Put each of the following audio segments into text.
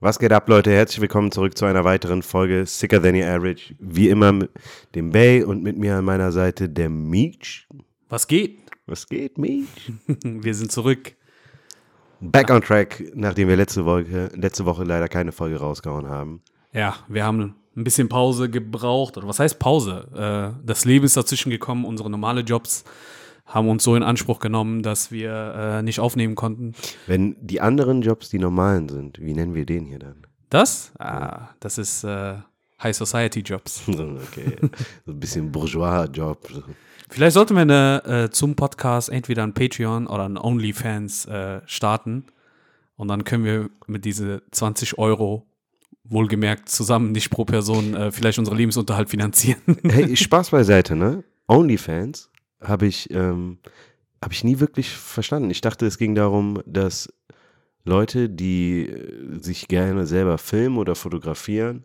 Was geht ab, Leute? Herzlich willkommen zurück zu einer weiteren Folge Sicker Than Your Average. Wie immer mit dem Bay und mit mir an meiner Seite der Meech. Was geht? Was geht, Meech? Wir sind zurück. Back on track, nachdem wir letzte Woche, letzte Woche leider keine Folge rausgehauen haben. Ja, wir haben ein bisschen Pause gebraucht. Oder was heißt Pause? Äh, das Leben ist dazwischen gekommen, unsere normale Jobs haben uns so in Anspruch genommen, dass wir äh, nicht aufnehmen konnten. Wenn die anderen Jobs die normalen sind, wie nennen wir den hier dann? Das? Ah, das ist äh, High Society Jobs. Okay, so ein bisschen Bourgeois-Job. Vielleicht sollten wir eine, äh, zum Podcast entweder ein Patreon oder ein OnlyFans äh, starten. Und dann können wir mit diese 20 Euro wohlgemerkt zusammen, nicht pro Person, äh, vielleicht unseren Lebensunterhalt finanzieren. Hey, Spaß beiseite, ne? OnlyFans habe ich, ähm, hab ich nie wirklich verstanden. Ich dachte, es ging darum, dass Leute, die äh, sich gerne selber filmen oder fotografieren,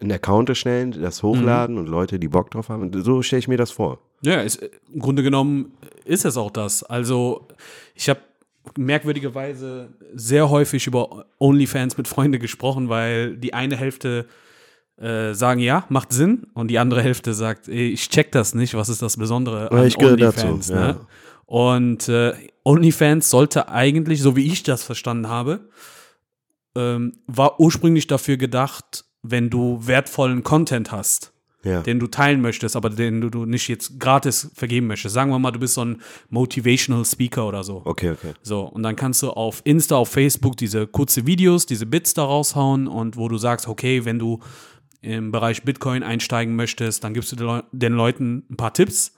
einen Account erstellen, das hochladen und Leute, die Bock drauf haben. So stelle ich mir das vor. Ja, ist, im Grunde genommen ist es auch das. Also ich habe merkwürdigerweise sehr häufig über OnlyFans mit Freunden gesprochen, weil die eine Hälfte äh, sagen, ja, macht Sinn und die andere Hälfte sagt, ey, ich check das nicht, was ist das Besondere Ja, an ich OnlyFans. dazu, ja. Ne? Und äh, OnlyFans sollte eigentlich, so wie ich das verstanden habe, ähm, war ursprünglich dafür gedacht, wenn du wertvollen Content hast Ja. den du teilen möchtest, aber den du, du nicht jetzt gratis vergeben möchtest. Sagen wir mal, du bist so ein Motivational Speaker oder so. Okay, okay. So, und dann kannst du auf Insta, auf Facebook diese kurze Videos, diese Bits da raushauen und wo du sagst, okay, wenn du im Bereich Bitcoin einsteigen möchtest, dann gibst du den, Leu den Leuten ein paar Tipps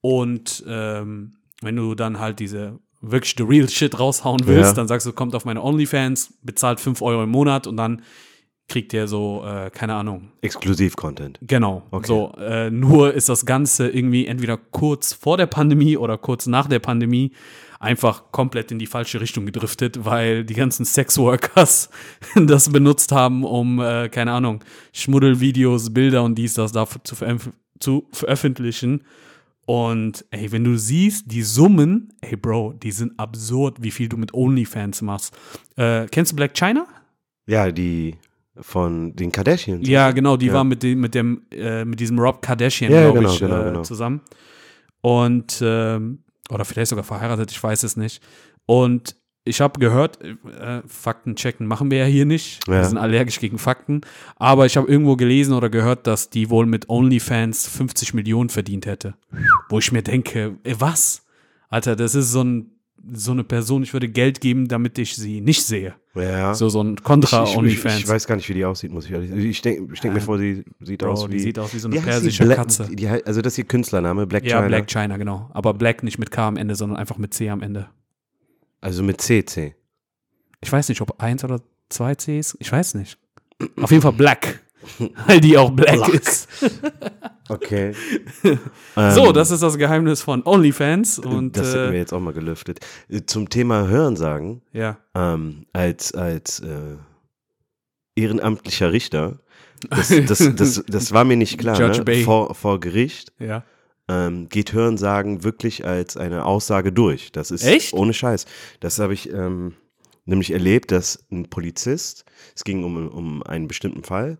und ähm, wenn du dann halt diese wirklich the real shit raushauen willst, Ja. dann sagst du, kommt auf meine OnlyFans, bezahlt 5 Euro im Monat und dann kriegt ihr so, äh, keine Ahnung, Exklusiv-Content. Genau. Okay. So, äh, nur ist das Ganze irgendwie entweder kurz vor der Pandemie oder kurz nach der Pandemie einfach komplett in die falsche Richtung gedriftet, weil die ganzen Sexworkers das benutzt haben, um, äh, keine Ahnung, Schmuddelvideos, Bilder und dies, das da zu, veröf zu veröffentlichen. Und ey, wenn du siehst, die Summen, ey Bro, die sind absurd, wie viel du mit OnlyFans machst. Äh, kennst du Black China? Ja, die von den Kardashians. Ja, genau, die Ja. war mit dem, mit dem, äh, mit diesem Rob Kardashian, Ja, glaube genau, ich, genau, äh, genau. zusammen. Und ähm, oder vielleicht sogar verheiratet, ich weiß es nicht. Und ich habe gehört, äh, Fakten checken machen wir ja hier nicht. Wir Ja. sind allergisch gegen Fakten. Aber ich habe irgendwo gelesen oder gehört, dass die wohl mit OnlyFans 50 Millionen verdient hätte. Wo ich mir denke, ey, was? Alter, das ist so, ein, so eine Person, ich würde Geld geben, damit ich sie nicht sehe. Ja. So, so ein ich, ich, Kontra-OnlyFans. ich weiß gar nicht, wie die aussieht, muss ich ehrlich sagen. Ich denke ich denk mir vor, sie sieht Bro, aus wie. die sieht aus wie so eine persische Black- Katze. Die, also, das ist ihr Künstlername, Black Ja, China. Black China, genau. Aber Black nicht mit K am Ende, sondern einfach mit C am Ende. Also mit CC. Ich weiß nicht, ob eins oder zwei Cs. Ich weiß nicht. Auf jeden Fall Black. Weil die auch Black, Black. ist. Okay. So, Ähm, das ist das Geheimnis von OnlyFans. Und das hätten wir äh, jetzt auch mal gelüftet. Äh, Zum Thema Hörensagen, ja. ähm, als, als äh, ehrenamtlicher Richter, das, das, das, das war mir nicht klar. Judge Ne? Vor, vor Gericht Ja. ähm, geht Hörensagen wirklich als eine Aussage durch. Das ist Echt? ohne Scheiß. Das habe ich ähm, nämlich erlebt, dass ein Polizist, es ging um, um einen bestimmten Fall,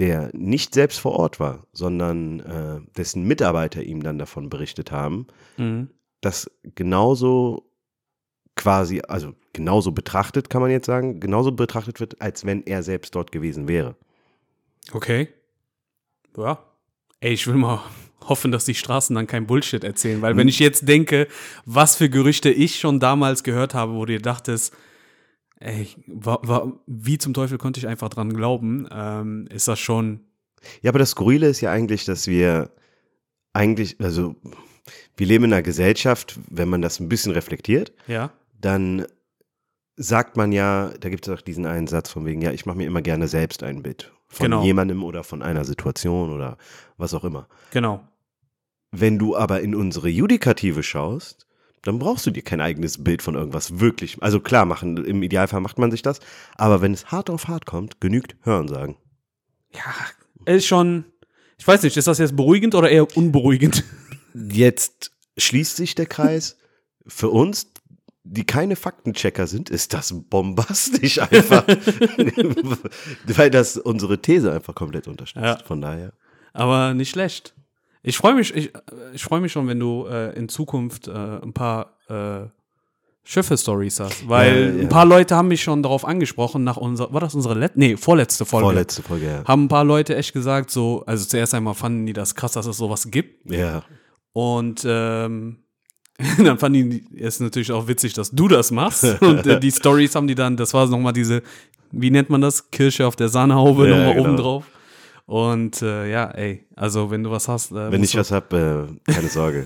der nicht selbst vor Ort war, sondern äh, dessen Mitarbeiter ihm dann davon berichtet haben, Mhm. das genauso quasi, also genauso betrachtet, kann man jetzt sagen, genauso betrachtet wird, als wenn er selbst dort gewesen wäre. Okay. Ja. Ey, ich will mal hoffen, dass die Straßen dann kein Bullshit erzählen, weil wenn ich jetzt denke, was für Gerüchte ich schon damals gehört habe, wo du dir dachtest, ey, wa, wa, wie zum Teufel konnte ich einfach dran glauben, ähm, ist das schon, Ja, aber das Skurrile ist ja eigentlich, dass wir eigentlich, also wir leben in einer Gesellschaft, wenn man das ein bisschen reflektiert, ja, dann sagt man ja, da gibt es auch diesen einen Satz von wegen, ja, ich mache mir immer gerne selbst ein Bild von Genau. jemandem oder von einer Situation oder was auch immer. genau. Wenn du aber in unsere Judikative schaust, dann brauchst du dir kein eigenes Bild von irgendwas wirklich. Also klar, machen, im Idealfall macht man sich das, aber wenn es hart auf hart kommt, genügt Hörensagen. Ja, ist schon, ich weiß nicht, ist das jetzt beruhigend oder eher unberuhigend? Jetzt schließt sich der Kreis. Für uns, die keine Faktenchecker sind, ist das bombastisch einfach. Weil das unsere These einfach komplett unterstützt. Ja. Von daher. Aber nicht schlecht. Ich freue mich, ich, ich freue mich schon, wenn du äh, in Zukunft äh, ein paar äh, Schiffe-Stories hast. Weil Ja, ein paar Leute haben mich schon darauf angesprochen, nach unserer, war das unsere letzte, nee, vorletzte Folge. Vorletzte Folge, ja. Haben ein paar Leute echt gesagt, so, also zuerst einmal fanden die das krass, dass es sowas gibt. Ja. Und ähm, dann fanden die es natürlich auch witzig, dass du das machst. Und äh, die Stories haben die dann, das war nochmal diese, wie nennt man das? Kirsche auf der Sahnehaube Ja, nochmal genau. oben drauf. Und äh, ja, ey, also wenn du was hast. Äh, Wenn ich was hab, äh, keine Sorge.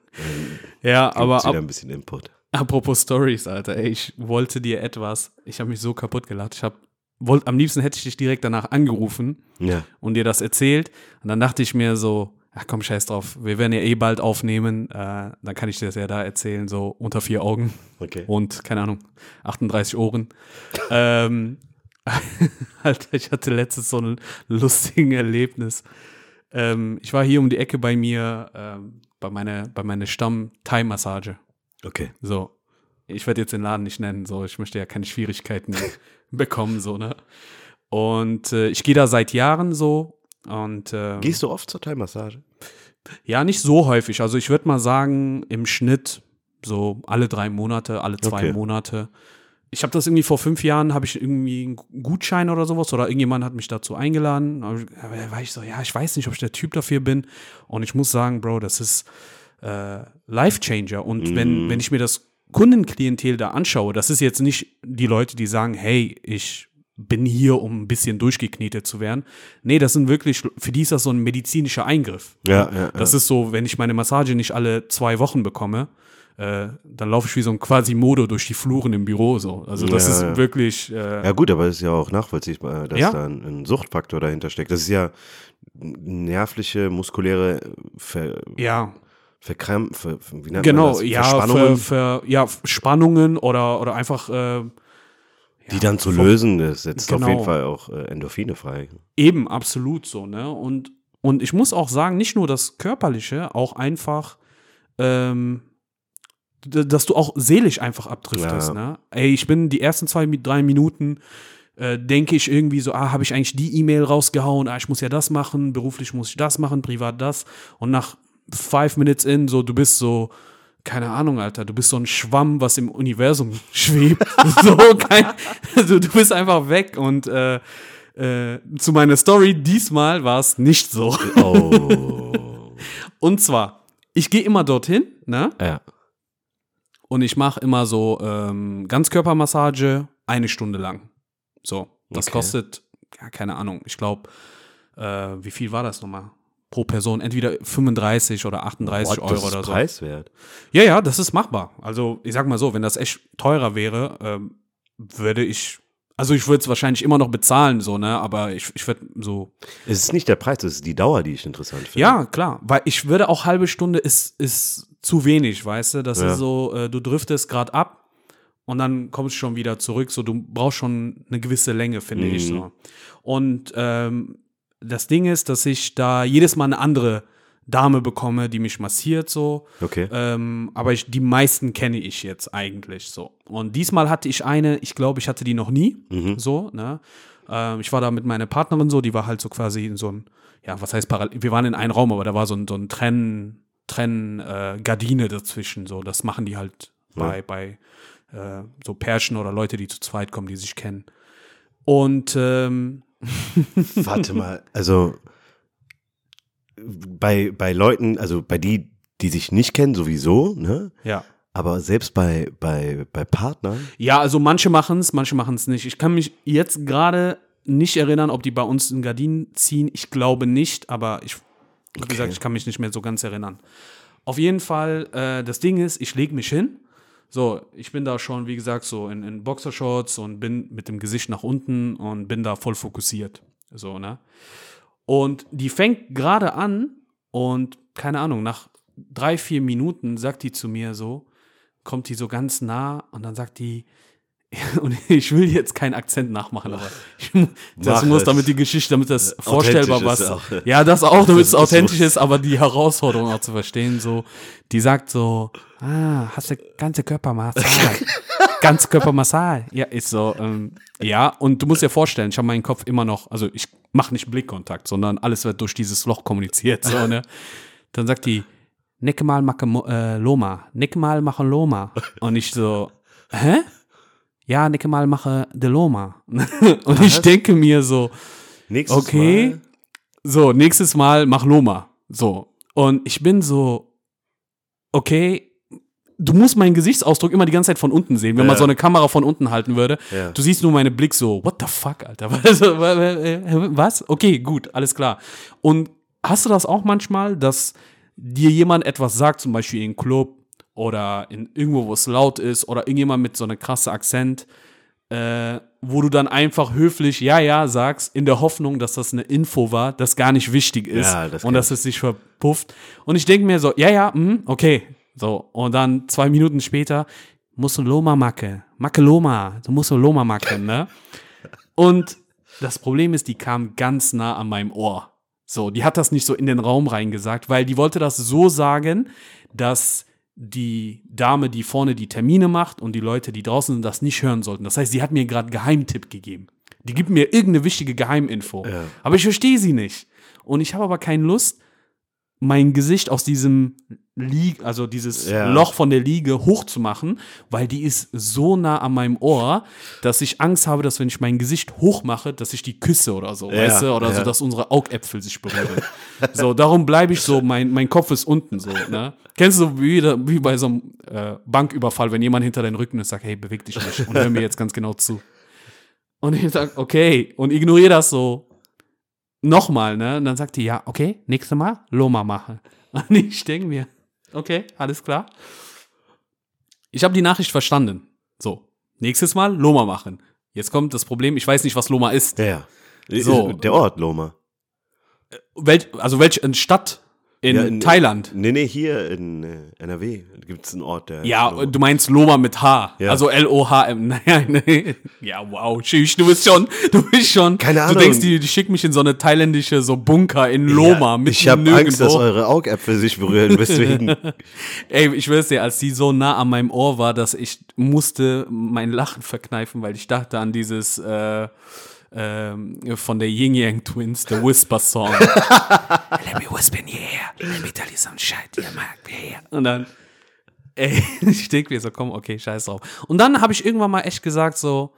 ja, aber wieder ab, ein bisschen Input. apropos Stories, Alter, ey, ich wollte dir etwas, ich habe mich so kaputt gelacht. Ich habe, wollt, am liebsten hätte ich dich direkt danach angerufen Ja. und dir das erzählt. Und dann dachte ich mir so, ach komm, scheiß drauf, wir werden ja eh bald aufnehmen, äh, dann kann ich dir das ja da erzählen, so unter vier Augen Okay. und, keine Ahnung, 38 Ohren. ähm, Alter, ich hatte letztens so ein lustiges Erlebnis. Ähm, ich war hier um die Ecke bei mir, ähm, bei meiner, bei meiner Stamm-Thai-Massage. Okay. So, ich werde jetzt den Laden nicht nennen, so, ich möchte ja keine Schwierigkeiten bekommen, so, ne? Und äh, ich gehe da seit Jahren so und äh, Gehst du oft zur Thai-Massage? ja, nicht so häufig. Also ich würde mal sagen, im Schnitt so alle drei Monate, alle zwei Okay. Monate. Ich habe das irgendwie vor fünf Jahren, habe ich irgendwie einen Gutschein oder sowas oder irgendjemand hat mich dazu eingeladen. Aber da war ich so, ja, ich weiß nicht, ob ich der Typ dafür bin. Und ich muss sagen, Bro, das ist äh, Life-Changer. Und wenn, wenn ich mir das Kundenklientel da anschaue, das ist jetzt nicht die Leute, die sagen, hey, ich bin hier, um ein bisschen durchgeknetet zu werden. Nee, das sind wirklich, für die ist das so ein medizinischer Eingriff. Ja, ja. Das ist so, wenn ich meine Massage nicht alle zwei Wochen bekomme, äh, dann laufe ich wie so ein Quasimodo durch die Fluren im Büro so. Also das Ja, ist ja. wirklich äh, Ja gut, aber es ist ja auch nachvollziehbar, dass Ja. da ein, ein Suchtfaktor dahinter steckt. Das ist ja nervliche, muskuläre Ver, ja Verkrampfe, wie nennt man genau das? ja Verspannungen, für ja Spannungen oder oder einfach äh, die dann zu vom- lösen. Das setzt auf Genau. jeden Fall auch äh, Endorphine frei. eben absolut so ne und und ich muss auch sagen nicht nur das körperliche auch einfach ähm, dass du auch seelisch einfach abdriftest Ja. ne ey ich bin die ersten zwei drei Minuten äh, denke ich irgendwie so, ah, habe ich eigentlich die E-Mail rausgehauen, ah, ich muss ja das machen, beruflich muss ich das machen, privat das. Und nach five minutes in, so, du bist so, keine Ahnung, Alter, du bist so ein Schwamm, was im Universum schwebt. so, kein, also, du bist einfach weg. Und äh, äh, zu meiner Story, diesmal war es nicht so. Oh. Und zwar, ich gehe immer dorthin, ne? ja. Und ich mache immer so ähm, Ganzkörpermassage eine Stunde lang. So, das Okay. kostet, ja, keine Ahnung, ich glaube, äh, wie viel war das nochmal? Pro Person, entweder 35 oder 38 Boah, Euro das ist oder so. preiswert. Ja, ja, das ist machbar. Also, ich sag mal so, wenn das echt teurer wäre, ähm, würde ich, also ich würde es wahrscheinlich immer noch bezahlen, so, ne, aber ich, ich würde so, Es ist nicht der Preis, es ist die Dauer, die ich interessant finde. ja, klar, weil ich würde auch halbe Stunde ist, ist zu wenig, weißt du? Das Ja. ist so, äh, du driftest gerade ab und dann kommst du schon wieder zurück. So, du brauchst schon eine gewisse Länge, finde ich Mhm. so. Und ähm, das Ding ist, dass ich da jedes Mal eine andere Dame bekomme, die mich massiert, so. Okay. Ähm, aber ich, die meisten kenne ich jetzt eigentlich so. Und diesmal hatte ich eine, ich glaube, ich hatte die noch nie. Mhm. So, ne? Ähm, ich war da mit meiner Partnerin so, die war halt so quasi in so ein, ja, was heißt parallel, wir waren in einem Raum, aber da war so ein, so ein Trenn, Trenn, äh, Gardine dazwischen, so. Das machen die halt bei, bei äh, so Pärchen oder Leute, die zu zweit kommen, die sich kennen. Und ähm, Warte mal, also bei, bei Leuten, also bei die, die sich nicht kennen, sowieso, ne? ja. Aber selbst bei, bei, bei Partnern, Ja, also manche machen es, manche machen es nicht. Ich kann mich jetzt gerade nicht erinnern, ob die bei uns in Gardinen ziehen. Ich glaube nicht, aber ich, wie Okay. gesagt, ich kann mich nicht mehr so ganz erinnern. Auf jeden Fall, äh, das Ding ist, ich lege mich hin. So, ich bin da schon, wie gesagt, so in, in Boxershorts und bin mit dem Gesicht nach unten und bin da voll fokussiert. So, ne? Und die fängt gerade an und keine Ahnung, nach drei, vier Minuten sagt die zu mir so, kommt die so ganz nah und dann sagt die, und ich will jetzt keinen Akzent nachmachen, aber ich, das Mach muss, es. damit die Geschichte, damit das vorstellbar was. Ja, das auch, damit Das es authentisch ist, aber die Herausforderung auch zu verstehen, so, die sagt so, ah, hast du ganze Körpermassage. ganze Körpermassage. Ja, ist so, ähm, ja, und du musst dir vorstellen, ich habe meinen Kopf immer noch, also ich mache nicht Blickkontakt, sondern alles wird durch dieses Loch kommuniziert, so, ne? Dann sagt die, Nick mal mache äh, Loma, Nick mal mache Loma. Und ich so, hä? Ja, Nick mal mache de Loma. Und ich denke mir so, Nächstes Okay. Mal. so, nächstes Mal mach Loma. So. Und ich bin so, okay, du musst meinen Gesichtsausdruck immer die ganze Zeit von unten sehen, wenn man Ja. so eine Kamera von unten halten würde. Ja. Du siehst nur meinen Blick so, what the fuck, Alter? Was? Okay, gut, alles klar. Und hast du das auch manchmal, dass dir jemand etwas sagt, zum Beispiel in Club oder in irgendwo, wo es laut ist oder irgendjemand mit so einem krassen Akzent, äh, wo du dann einfach höflich ja, ja sagst, in der Hoffnung, dass das eine Info war, das gar nicht wichtig ist Ja, das und dass es sich verpufft. Und ich denke mir so, ja, ja, hm, okay. So, und dann zwei Minuten später, musst du Loma macke. Macke Loma. Du musst Loma machen, ne? Und das Problem ist, die kam ganz nah an meinem Ohr. So, die hat das nicht so in den Raum reingesagt, weil die wollte das so sagen, dass die Dame, die vorne die Termine macht und die Leute, die draußen sind, das nicht hören sollten. Das heißt, sie hat mir gerade Geheimtipp gegeben. Die gibt mir irgendeine wichtige Geheiminfo. Ja. Aber ich verstehe sie nicht. Und ich habe aber keine Lust, mein Gesicht aus diesem Lieg, also dieses Ja. Loch von der Liege hochzumachen, weil die ist so nah an meinem Ohr, dass ich Angst habe, dass wenn ich mein Gesicht hochmache, dass ich die küsse oder so, Ja, weißt du, oder so, ja. dass unsere Augäpfel sich berühren. so, darum bleibe ich so, mein, mein Kopf ist unten so, ne? Kennst du wie, wie bei so einem äh, Banküberfall, wenn jemand hinter deinen Rücken ist, sagt, hey, beweg dich nicht und hör mir jetzt ganz genau zu. Und ich sag, okay, und ignoriere das so nochmal, ne? Und dann sagt die, ja, okay, nächstes Mal Loma machen. Und ich denke mir, okay, alles klar. Ich habe die Nachricht verstanden. So, nächstes Mal Loma machen. Jetzt kommt das Problem, ich weiß nicht, was Loma ist. Ja. So. Der Ort, Loma. Welch, also welche eine Stadt in, Ja, in- Thailand? Nee, nee, hier in äh, NRW gibt es einen Ort, der. Ja, Loma. du meinst Loma mit H. Ja. Also L-O-H-M. Naja, nee. Ja, wow. Tschüss, du bist schon, du bist schon. Keine Du Ahnung. denkst, die, die schickt mich in so eine thailändische so Bunker in Loma. Ja, mitten ich habe. Angst, dass eure Augäpfel sich berühren, deswegen. Ey, ich weiß dir, als die so nah an meinem Ohr war, dass ich musste mein Lachen verkneifen, weil ich dachte an dieses äh, ähm, von der Yin Yang Twins, der Whisper Song. Let me whisper in your ear. Let me tell you some shit. You might be here. Und dann, ey, ich denke mir so, komm, okay, scheiß drauf. Und dann habe ich irgendwann mal echt gesagt so,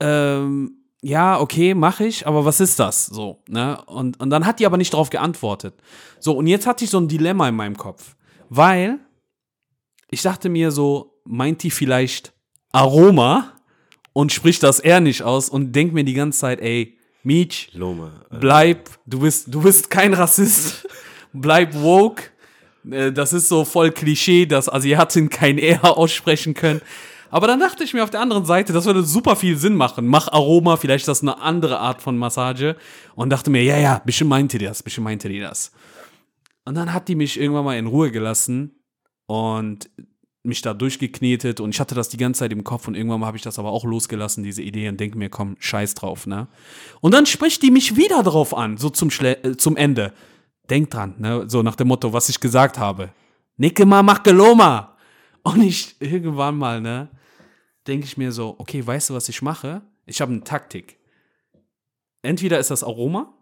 ähm, ja, okay, mache ich, aber was ist das? So, ne? Und, und dann hat die aber nicht darauf geantwortet. So, und jetzt hatte ich so ein Dilemma in meinem Kopf. Weil ich dachte mir so, meint die vielleicht Aroma und spricht das R nicht aus und denkt mir die ganze Zeit, ey, Mietsch, Loma. äh, bleib, du bist, du bist kein Rassist, bleib woke. Äh, Das ist so voll Klischee, dass Asiaten kein R aussprechen können. Aber dann dachte ich mir auf der anderen Seite, das würde super viel Sinn machen. Mach Aroma, vielleicht ist das eine andere Art von Massage. Und dachte mir, ja, ja, bestimmt meinte die das, bestimmt meinte die das. Und dann hat die mich irgendwann mal in Ruhe gelassen und mich da durchgeknetet und ich hatte das die ganze Zeit im Kopf und irgendwann habe ich das aber auch losgelassen, diese Idee und denke mir, komm, scheiß drauf, ne? Und dann spricht die mich wieder drauf an, so zum, Schle äh, zum Ende. Denk dran, ne? So nach dem Motto, was ich gesagt habe. Nicke mal, mach Geloma. Und ich irgendwann mal, ne, denke ich mir so, okay, weißt du, was ich mache? Ich habe eine Taktik. Entweder ist das Aroma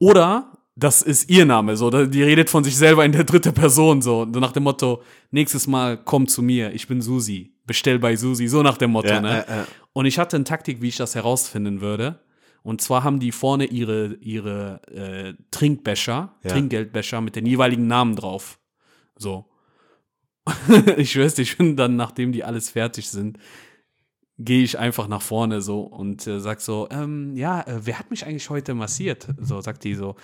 oder das ist ihr Name, so, die redet von sich selber in der dritte Person, so, nach dem Motto, nächstes Mal komm zu mir, ich bin Susi, bestell bei Susi, so nach dem Motto, Ja, ne? ja, ja. Und ich hatte eine Taktik, wie ich das herausfinden würde. Und zwar haben die vorne ihre, ihre äh, Trinkbecher, Ja. Trinkgeldbecher mit den jeweiligen Namen drauf. So. ich schwör's dir, ich bin dann, nachdem die alles fertig sind, gehe ich einfach nach vorne so und äh, sag so, ähm, ja, äh, wer hat mich eigentlich heute massiert? So sagt die so,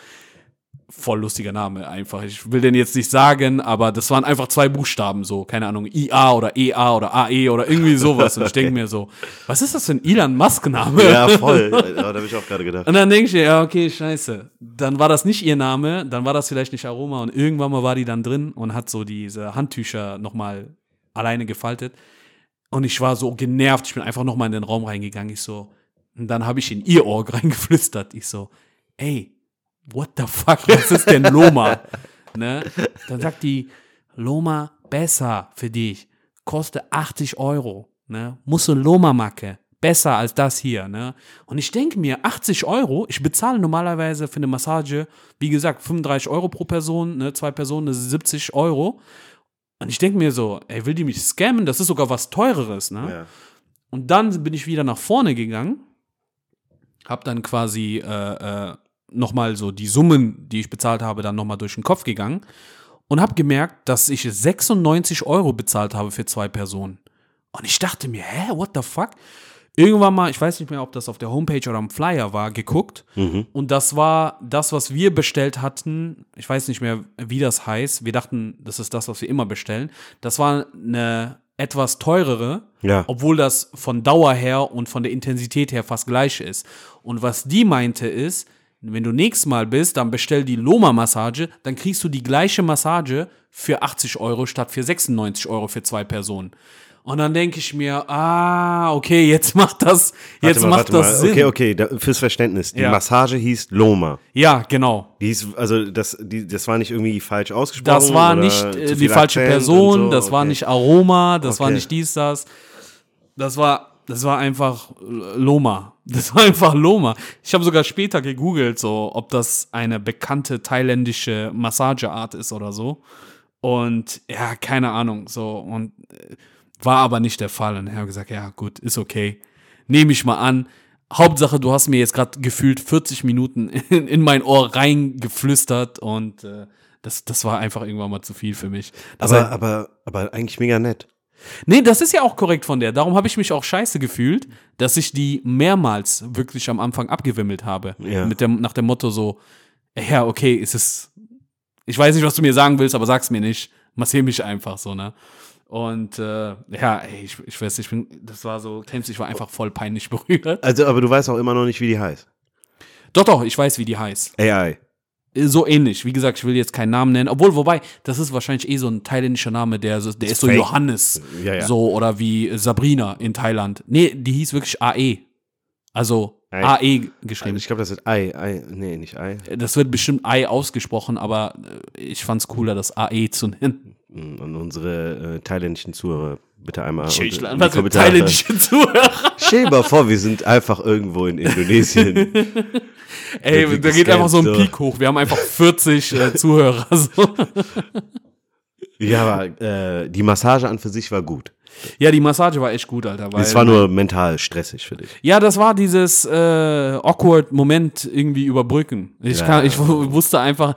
voll lustiger Name einfach. Ich will den jetzt nicht sagen, aber das waren einfach zwei Buchstaben so, keine Ahnung, IA oder EA oder AE oder irgendwie sowas. Und ich denke mir so, was ist das für ein Elon Musk Name? Ja, voll. Da habe ich auch gerade gedacht. Und dann denke ich mir, ja, okay, scheiße. Dann war das nicht ihr Name, dann war das vielleicht nicht Aroma und irgendwann mal war die dann drin und hat so diese Handtücher nochmal alleine gefaltet. Und ich war so genervt. Ich bin einfach nochmal in den Raum reingegangen. Ich so, und dann habe ich in ihr Ohr reingeflüstert. Ich so, ey, what the fuck, was ist denn Loma? ne? Dann sagt die, Loma besser für dich, kostet 80 Euro. Ne? Musst du Loma-Macke, besser als das hier. Ne? Und ich denke mir, 80 Euro, ich bezahle normalerweise für eine Massage, wie gesagt, 35 Euro pro Person, ne? zwei Personen, das ist 70 Euro. Und ich denke mir so, ey, will die mich scammen? Das ist sogar was Teureres. Ne? Ja. Und dann bin ich wieder nach vorne gegangen, hab dann quasi äh, äh, nochmal so die Summen, die ich bezahlt habe, dann nochmal durch den Kopf gegangen und hab gemerkt, dass ich 96 Euro bezahlt habe für zwei Personen. Und ich dachte mir, hä, what the fuck? Irgendwann mal, ich weiß nicht mehr, ob das auf der Homepage oder am Flyer war, geguckt. Und das war das, was wir bestellt hatten. Ich weiß nicht mehr, wie das heißt. Wir dachten, das ist das, was wir immer bestellen. Das war eine etwas teurere, Ja. obwohl das von Dauer her und von der Intensität her fast gleich ist. Und was die meinte ist, wenn du nächstes Mal bist, dann bestell die Loma-Massage, dann kriegst du die gleiche Massage für 80 Euro statt für 96 Euro für zwei Personen. Und dann denke ich mir, ah, okay, jetzt macht das, jetzt mal, macht das mal. Sinn. Okay, okay, da, fürs Verständnis. Die Ja. Massage hieß Loma. Ja, genau. Die hieß, also das, die, das war nicht irgendwie falsch ausgesprochen. Das war oder nicht äh, die falsche Akzent Person, so? das war Okay. nicht Aroma, das war Okay. nicht dies, das. Das war, das war einfach Loma. Das war einfach Loma. Ich habe sogar später gegoogelt, so, ob das eine bekannte thailändische Massageart ist oder so. Und ja, keine Ahnung, so. Und äh, war aber nicht der Fall. Und ich habe gesagt, ja, gut, ist okay. Nehme ich mal an. Hauptsache, du hast mir jetzt gerade gefühlt 40 Minuten in, in mein Ohr reingeflüstert und äh, das, das war einfach irgendwann mal zu viel für mich. Das Aber, heißt- aber, aber eigentlich mega nett. Nee, das ist ja auch korrekt von der. Darum habe ich mich auch scheiße gefühlt, dass ich die mehrmals wirklich am Anfang abgewimmelt habe. Ja. Mit dem, nach dem Motto so, ja, okay, ist es, ich weiß nicht, was du mir sagen willst, aber sag's mir nicht. Massier mich einfach so, ne? Und äh, ja, ey, ich, ich weiß, ich bin, das war so, du, ich war einfach voll peinlich berührt. Also, aber du weißt auch immer noch nicht, wie die heißt. Doch, doch, ich weiß, wie die heißt. AI. So ähnlich. Wie gesagt, ich will jetzt keinen Namen nennen. Obwohl, wobei, das ist wahrscheinlich eh so ein thailändischer Name, der, der ist so fake. Johannes. Ja, ja. So, oder wie Sabrina in Thailand. Nee, die hieß wirklich AE. Also Ei. AE geschrieben. Ich glaube, das ist Ei. Ei. Nee, nicht Ei. Das wird bestimmt Ei ausgesprochen, aber äh, ich fand's cooler, das AE zu nennen. Und unsere äh, thailändischen Zuhörer, bitte einmal. die Was Kommentare. thailändische Zuhörer? Stell dir mal vor, wir sind einfach irgendwo in Indonesien. Ey, da geht einfach so ein. Peak hoch. Wir haben einfach 40 äh, Zuhörer. So. ja, aber äh, die Massage an für sich war gut. Ja, die Massage war echt gut, Alter. Es war nur mental stressig für dich. Ja, das war dieses äh, awkward Moment irgendwie überbrücken. Ich, Ja. kann, ich wu- wusste einfach,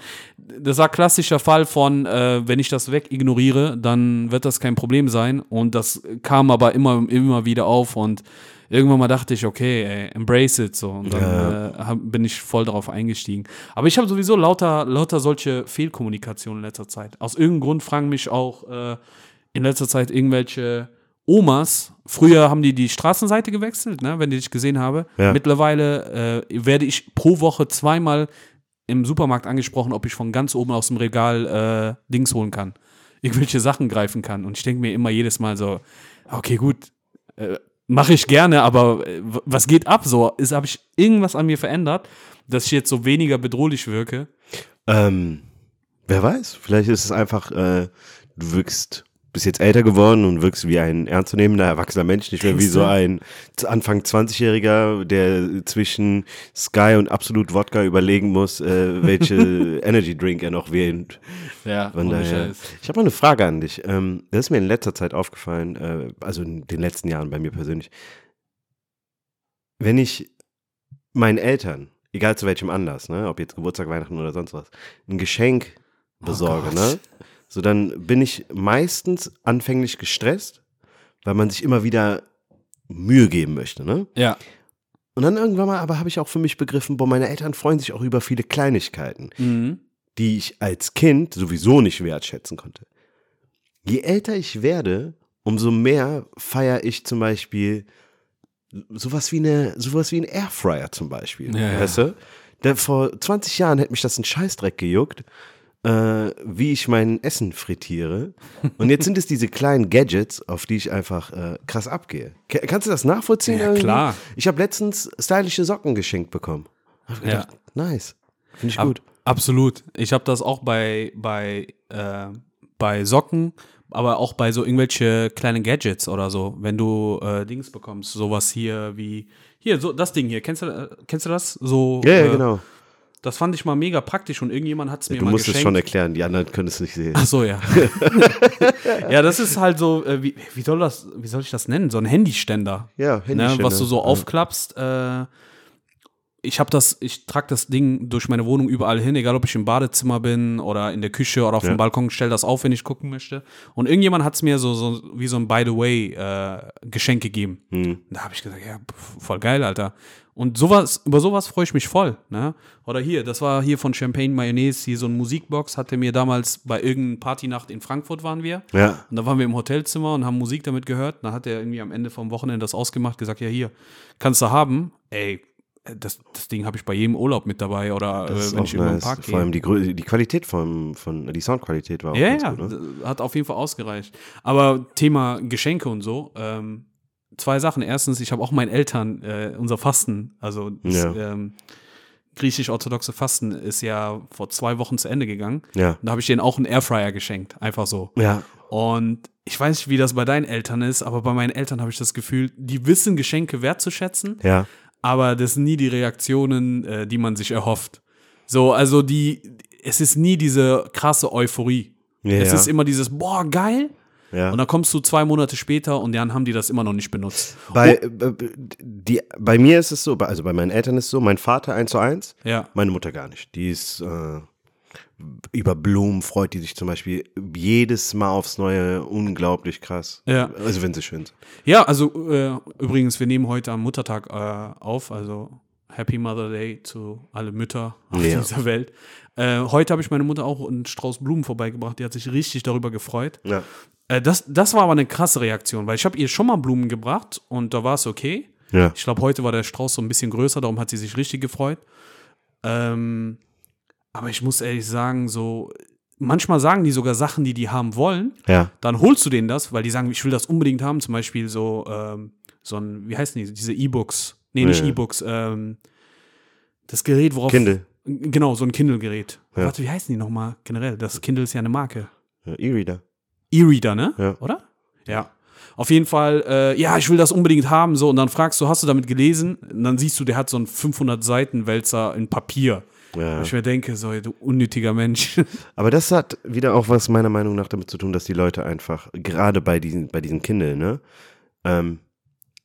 das war klassischer Fall von, äh, wenn ich das wegignoriere, dann wird das kein Problem sein. Und das kam aber immer, immer wieder auf und irgendwann mal dachte ich, okay, ey, embrace it so. Und dann Ja. äh, hab, bin ich voll darauf eingestiegen. Aber ich habe sowieso lauter, lauter solche Fehlkommunikationen in letzter Zeit. Aus irgendeinem Grund fragen mich auch äh, in letzter Zeit irgendwelche Omas. Früher haben die die Straßenseite gewechselt, ne, wenn die dich gesehen habe. Ja. Mittlerweile äh, werde ich pro Woche zweimal im Supermarkt angesprochen, ob ich von ganz oben aus dem Regal äh, Dings holen kann. Irgendwelche Sachen greifen kann. Und ich denke mir immer jedes Mal so, okay, gut, äh, mache ich gerne, aber äh, was geht ab so? Ist, habe ich irgendwas an mir verändert, dass ich jetzt so weniger bedrohlich wirke? Ähm, wer weiß, vielleicht ist es einfach, äh, du wirkst, bist jetzt älter geworden und wirkst wie ein ernstzunehmender erwachsener Mensch, nicht mehr wie so ein Anfang 20-Jähriger, der zwischen Sky und Absolut Wodka überlegen muss, äh, welche Energy Drink er noch wählt. Ja, Von daher. Ich habe mal eine Frage an dich. Ähm, das ist mir in letzter Zeit aufgefallen, äh, also in den letzten Jahren bei mir persönlich. Wenn ich meinen Eltern, egal zu welchem Anlass, ne, ob jetzt Geburtstag, Weihnachten oder sonst was, ein Geschenk besorge, Gott. ne, so dann bin ich meistens anfänglich gestresst, weil man sich immer wieder Mühe geben möchte, ne? Ja. Und dann irgendwann mal aber habe ich auch für mich begriffen, boah, meine Eltern freuen sich auch über viele Kleinigkeiten Mhm. die ich als Kind sowieso nicht wertschätzen konnte. Je älter ich werde, umso mehr feiere ich zum Beispiel sowas wie eine, sowas wie ein Airfryer zum Beispiel. Ja, weißt du? Der, vor 20 Jahren hätte mich das ein Scheißdreck gejuckt, äh, wie ich mein Essen frittiere. Und jetzt sind es diese kleinen Gadgets, auf die ich einfach äh, krass abgehe. Ke- Kannst du das nachvollziehen? Ja, irgendwie? klar. Ich habe letztens stylische Socken geschenkt bekommen. Hab Ja. gedacht, nice. Finde ich Ab- gut. Absolut. Ich habe das auch bei, bei, äh, bei Socken, aber auch bei so irgendwelche kleinen Gadgets oder so. Wenn du äh, Dings bekommst, sowas hier wie, hier, so das Ding hier, kennst du, äh, kennst du das? So, Ja, ja, äh, genau. Das fand ich mal mega praktisch und irgendjemand hat es mir Du mal musst geschenkt. es schon erklären, die anderen können es nicht sehen. Ach so, ja. ja, das ist halt so, äh, wie, wie, soll das, wie soll ich das nennen? So ein Handyständer. Ja, Ne, Handyständer. was du so aufklappst. Äh, ich habe das, ich trage das Ding durch meine Wohnung überall hin, egal ob ich im Badezimmer bin oder in der Küche oder auf Ja. dem Balkon, stell das auf, wenn ich gucken möchte. Und irgendjemand hat es mir so, so wie so ein By the way äh, Geschenk gegeben. Hm. Da habe ich gesagt, ja, voll geil, Alter. Und sowas, über sowas freue ich mich voll. Ne? Oder hier, das war hier von Champagne Mayonnaise, hier so ein Musikbox, hatte mir damals bei irgendeiner Partynacht in Frankfurt waren wir. Ja. Und da waren wir im Hotelzimmer und haben Musik damit gehört. Dann hat er irgendwie am Ende vom Wochenende das ausgemacht, gesagt, ja hier, kannst du haben. Ey, das, das Ding habe ich bei jedem Urlaub mit dabei oder äh, wenn ich im nice. Park Vor allem gehe. die, die Qualität von, von, die Soundqualität war auch Ja, ja, gut. Ne? d- hat auf jeden Fall ausgereicht. Aber Thema Geschenke und so, ähm, zwei Sachen. Erstens, ich habe auch meinen Eltern äh, unser Fasten, also das, Ja. ähm, griechisch-orthodoxe Fasten ist ja vor zwei Wochen zu Ende gegangen. Ja. Und da habe ich denen auch einen Airfryer geschenkt, einfach so. Ja. Und ich weiß nicht, wie das bei deinen Eltern ist, aber bei meinen Eltern habe ich das Gefühl, die wissen Geschenke wertzuschätzen, Ja. Aber das sind nie die Reaktionen, äh, die man sich erhofft. So, also die, es ist nie diese krasse Euphorie. Ja, es ja. ist immer dieses, boah, geil. Ja. Und dann kommst du zwei Monate später und dann haben die das immer noch nicht benutzt. Bei, äh, die, bei mir ist es so, also bei meinen Eltern ist es so, mein Vater eins zu eins, Ja. meine Mutter gar nicht. Die ist äh, über Blumen freut die sich zum Beispiel jedes Mal aufs Neue unglaublich krass. Ja. Also wenn sie schön sind. Ja, also äh, übrigens, wir nehmen heute am Muttertag äh, auf, also Happy Mother Day zu alle Mütter auf Ja. dieser Welt. Äh, heute habe ich meine Mutter auch einen Strauß Blumen vorbeigebracht, die hat sich richtig darüber gefreut. Ja. Äh, das, das war aber eine krasse Reaktion, weil ich habe ihr schon mal Blumen gebracht und da war es okay. Ja. Ich glaube, heute war der Strauß so ein bisschen größer, darum hat sie sich richtig gefreut. Ähm, aber ich muss ehrlich sagen, so manchmal sagen die sogar Sachen, die die haben wollen. Ja. Dann holst du denen das, weil die sagen, ich will das unbedingt haben. Zum Beispiel so, ähm, so ein, wie heißen die, diese E-Books. Nee, nicht Ja. E-Books. Ähm, das Gerät, worauf. Kindle. Genau, so ein Kindle-Gerät. Ja. Warte, wie heißen die nochmal generell? Das Kindle ist ja eine Marke. Ja, E-Reader. E-Reader, ne? Ja. Oder? Ja. Auf jeden Fall, äh, ja, ich will das unbedingt haben, so, und dann fragst du, hast du damit gelesen? Und dann siehst du, der hat so einen 500-Seiten-Wälzer in Papier. Ja. Ich mir denke, so, du unnötiger Mensch. Aber das hat wieder auch was meiner Meinung nach damit zu tun, dass die Leute einfach, gerade bei diesen, bei diesen Kindle, ne, ähm,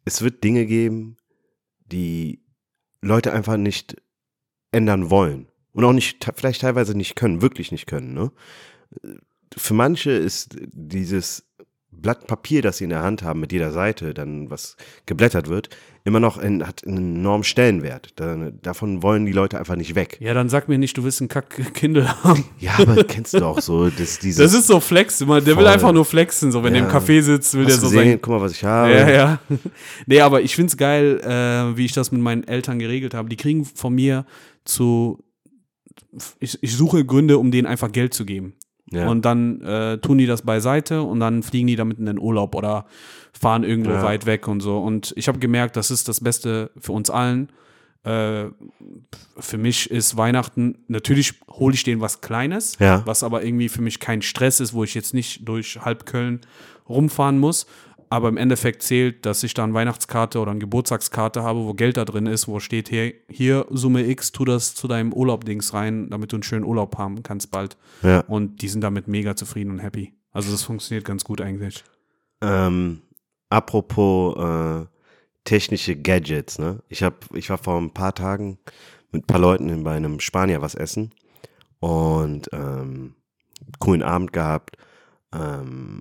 es wird Dinge geben, die Leute einfach nicht ändern wollen. Und auch nicht, vielleicht teilweise nicht können, wirklich nicht können, ne? Für manche ist dieses Blatt Papier, das sie in der Hand haben, mit jeder Seite, dann was geblättert wird, immer noch ein, hat einen enormen Stellenwert. Da, davon wollen die Leute einfach nicht weg. ja, dann sag mir nicht, du willst einen Kack-Kindle haben. Ja, aber kennst du doch so, dass dieses. Das ist so Flex, man, der will Voll. einfach nur flexen, so wenn Ja. der im Café sitzt, will Hast der so gesehen? sein. Guck mal, was ich habe. Ja, ja. Nee, aber ich find's geil, äh, wie ich das mit meinen Eltern geregelt habe. Die kriegen von mir zu. Ich, ich suche Gründe, um denen einfach Geld zu geben. Ja. Und dann äh, tun die das beiseite und dann fliegen die damit in den Urlaub oder fahren irgendwo Ja. weit weg und so. Und ich habe gemerkt, das ist das Beste für uns allen. Äh, für mich ist Weihnachten, natürlich hole ich denen was Kleines, Ja. was aber irgendwie für mich kein Stress ist, wo ich jetzt nicht durch halb Köln rumfahren muss. Aber im Endeffekt zählt, dass ich da eine Weihnachtskarte oder eine Geburtstagskarte habe, wo Geld da drin ist, wo steht, hier, hier Summe X, tu das zu deinem Urlaubdings rein, damit du einen schönen Urlaub haben kannst bald. ja. Und die sind damit mega zufrieden und happy. Also das funktioniert ganz gut eigentlich. Ähm, apropos äh, technische Gadgets, ne? Ich hab, ich war vor ein paar Tagen mit ein paar Leuten in, bei einem Spanier was essen und ähm, coolen Abend gehabt. Ähm,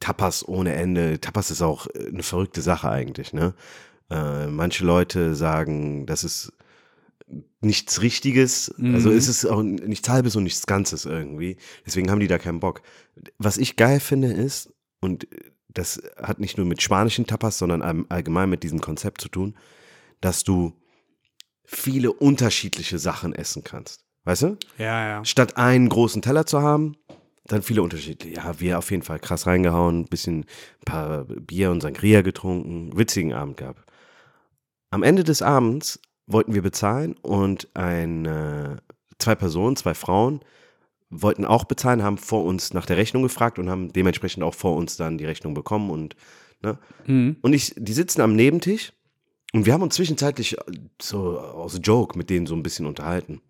Tapas ohne Ende. Tapas ist auch eine verrückte Sache eigentlich, ne? Äh, manche Leute sagen, das ist nichts Richtiges, also Mhm. ist es auch nichts Halbes und nichts Ganzes irgendwie. Deswegen haben die da keinen Bock. Was ich geil finde ist, und das hat nicht nur mit spanischen Tapas, sondern all- allgemein mit diesem Konzept zu tun, dass du viele unterschiedliche Sachen essen kannst. Weißt du? Ja, ja. Statt einen großen Teller zu haben, dann viele unterschiedliche. Ja, wir auf jeden Fall krass reingehauen, ein bisschen ein paar Bier und Sangria getrunken, witzigen Abend gehabt. Am Ende des Abends wollten wir bezahlen und ein, äh, zwei Personen, zwei Frauen, wollten auch bezahlen, haben vor uns nach der Rechnung gefragt und haben dementsprechend auch vor uns dann die Rechnung bekommen und ne? Mhm. Und ich, die sitzen am Nebentisch und wir haben uns zwischenzeitlich äh, so aus Joke mit denen so ein bisschen unterhalten.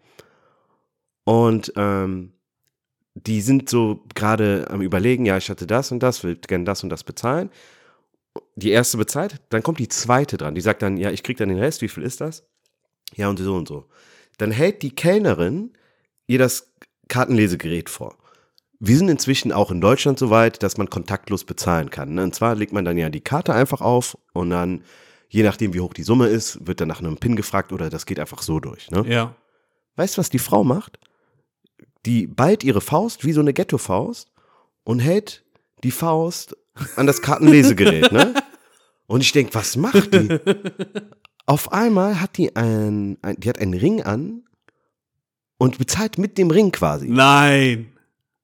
Und ähm, die sind so gerade am überlegen, ja, ich hatte das und das, will gerne das und das bezahlen. Die erste bezahlt, dann kommt die zweite dran. Die sagt dann, ja, ich krieg dann den Rest, wie viel ist das? Ja, und so und so. Dann hält die Kellnerin ihr das Kartenlesegerät vor. Wir sind inzwischen auch in Deutschland so weit, dass man kontaktlos bezahlen kann. ne? Und zwar legt man dann ja die Karte einfach auf und dann, je nachdem wie hoch die Summe ist, wird dann nach einem PIN gefragt oder das geht einfach so durch. Ne? Ja. Weißt du, was die Frau macht? Die ballt ihre Faust wie so eine Ghetto-Faust und hält die Faust an das Kartenlesegerät, ne? Und ich denke, was macht die? Auf einmal hat die ein, ein, die hat einen Ring an und bezahlt mit dem Ring quasi. Nein.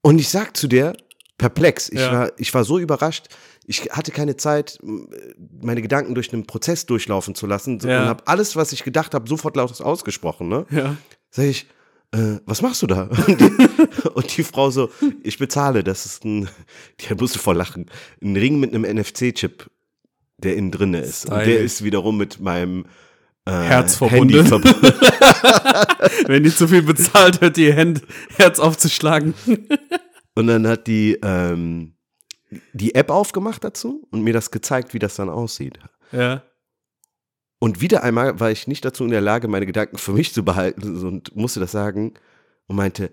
Und ich sag zu der, perplex, ich, Ja. war, ich war so überrascht, ich hatte keine Zeit, meine Gedanken durch einen Prozess durchlaufen zu lassen Ja. und habe alles, was ich gedacht habe, sofort laut ausgesprochen, ne? Ja. Sag ich, äh, was machst du da? Und die, und die Frau so, ich bezahle, das ist ein, die musste voll lachen, ein Ring mit einem NFC-Chip, der innen drin ist. Und der ist wiederum mit meinem äh, Herz verbunden. Wenn die zu viel bezahlt, hört ihr Hand, Herz aufzuschlagen. Und dann hat die ähm, die App aufgemacht dazu und mir das gezeigt, wie das dann aussieht. Ja. Und wieder einmal war ich nicht dazu in der Lage, meine Gedanken für mich zu behalten und musste das sagen und meinte,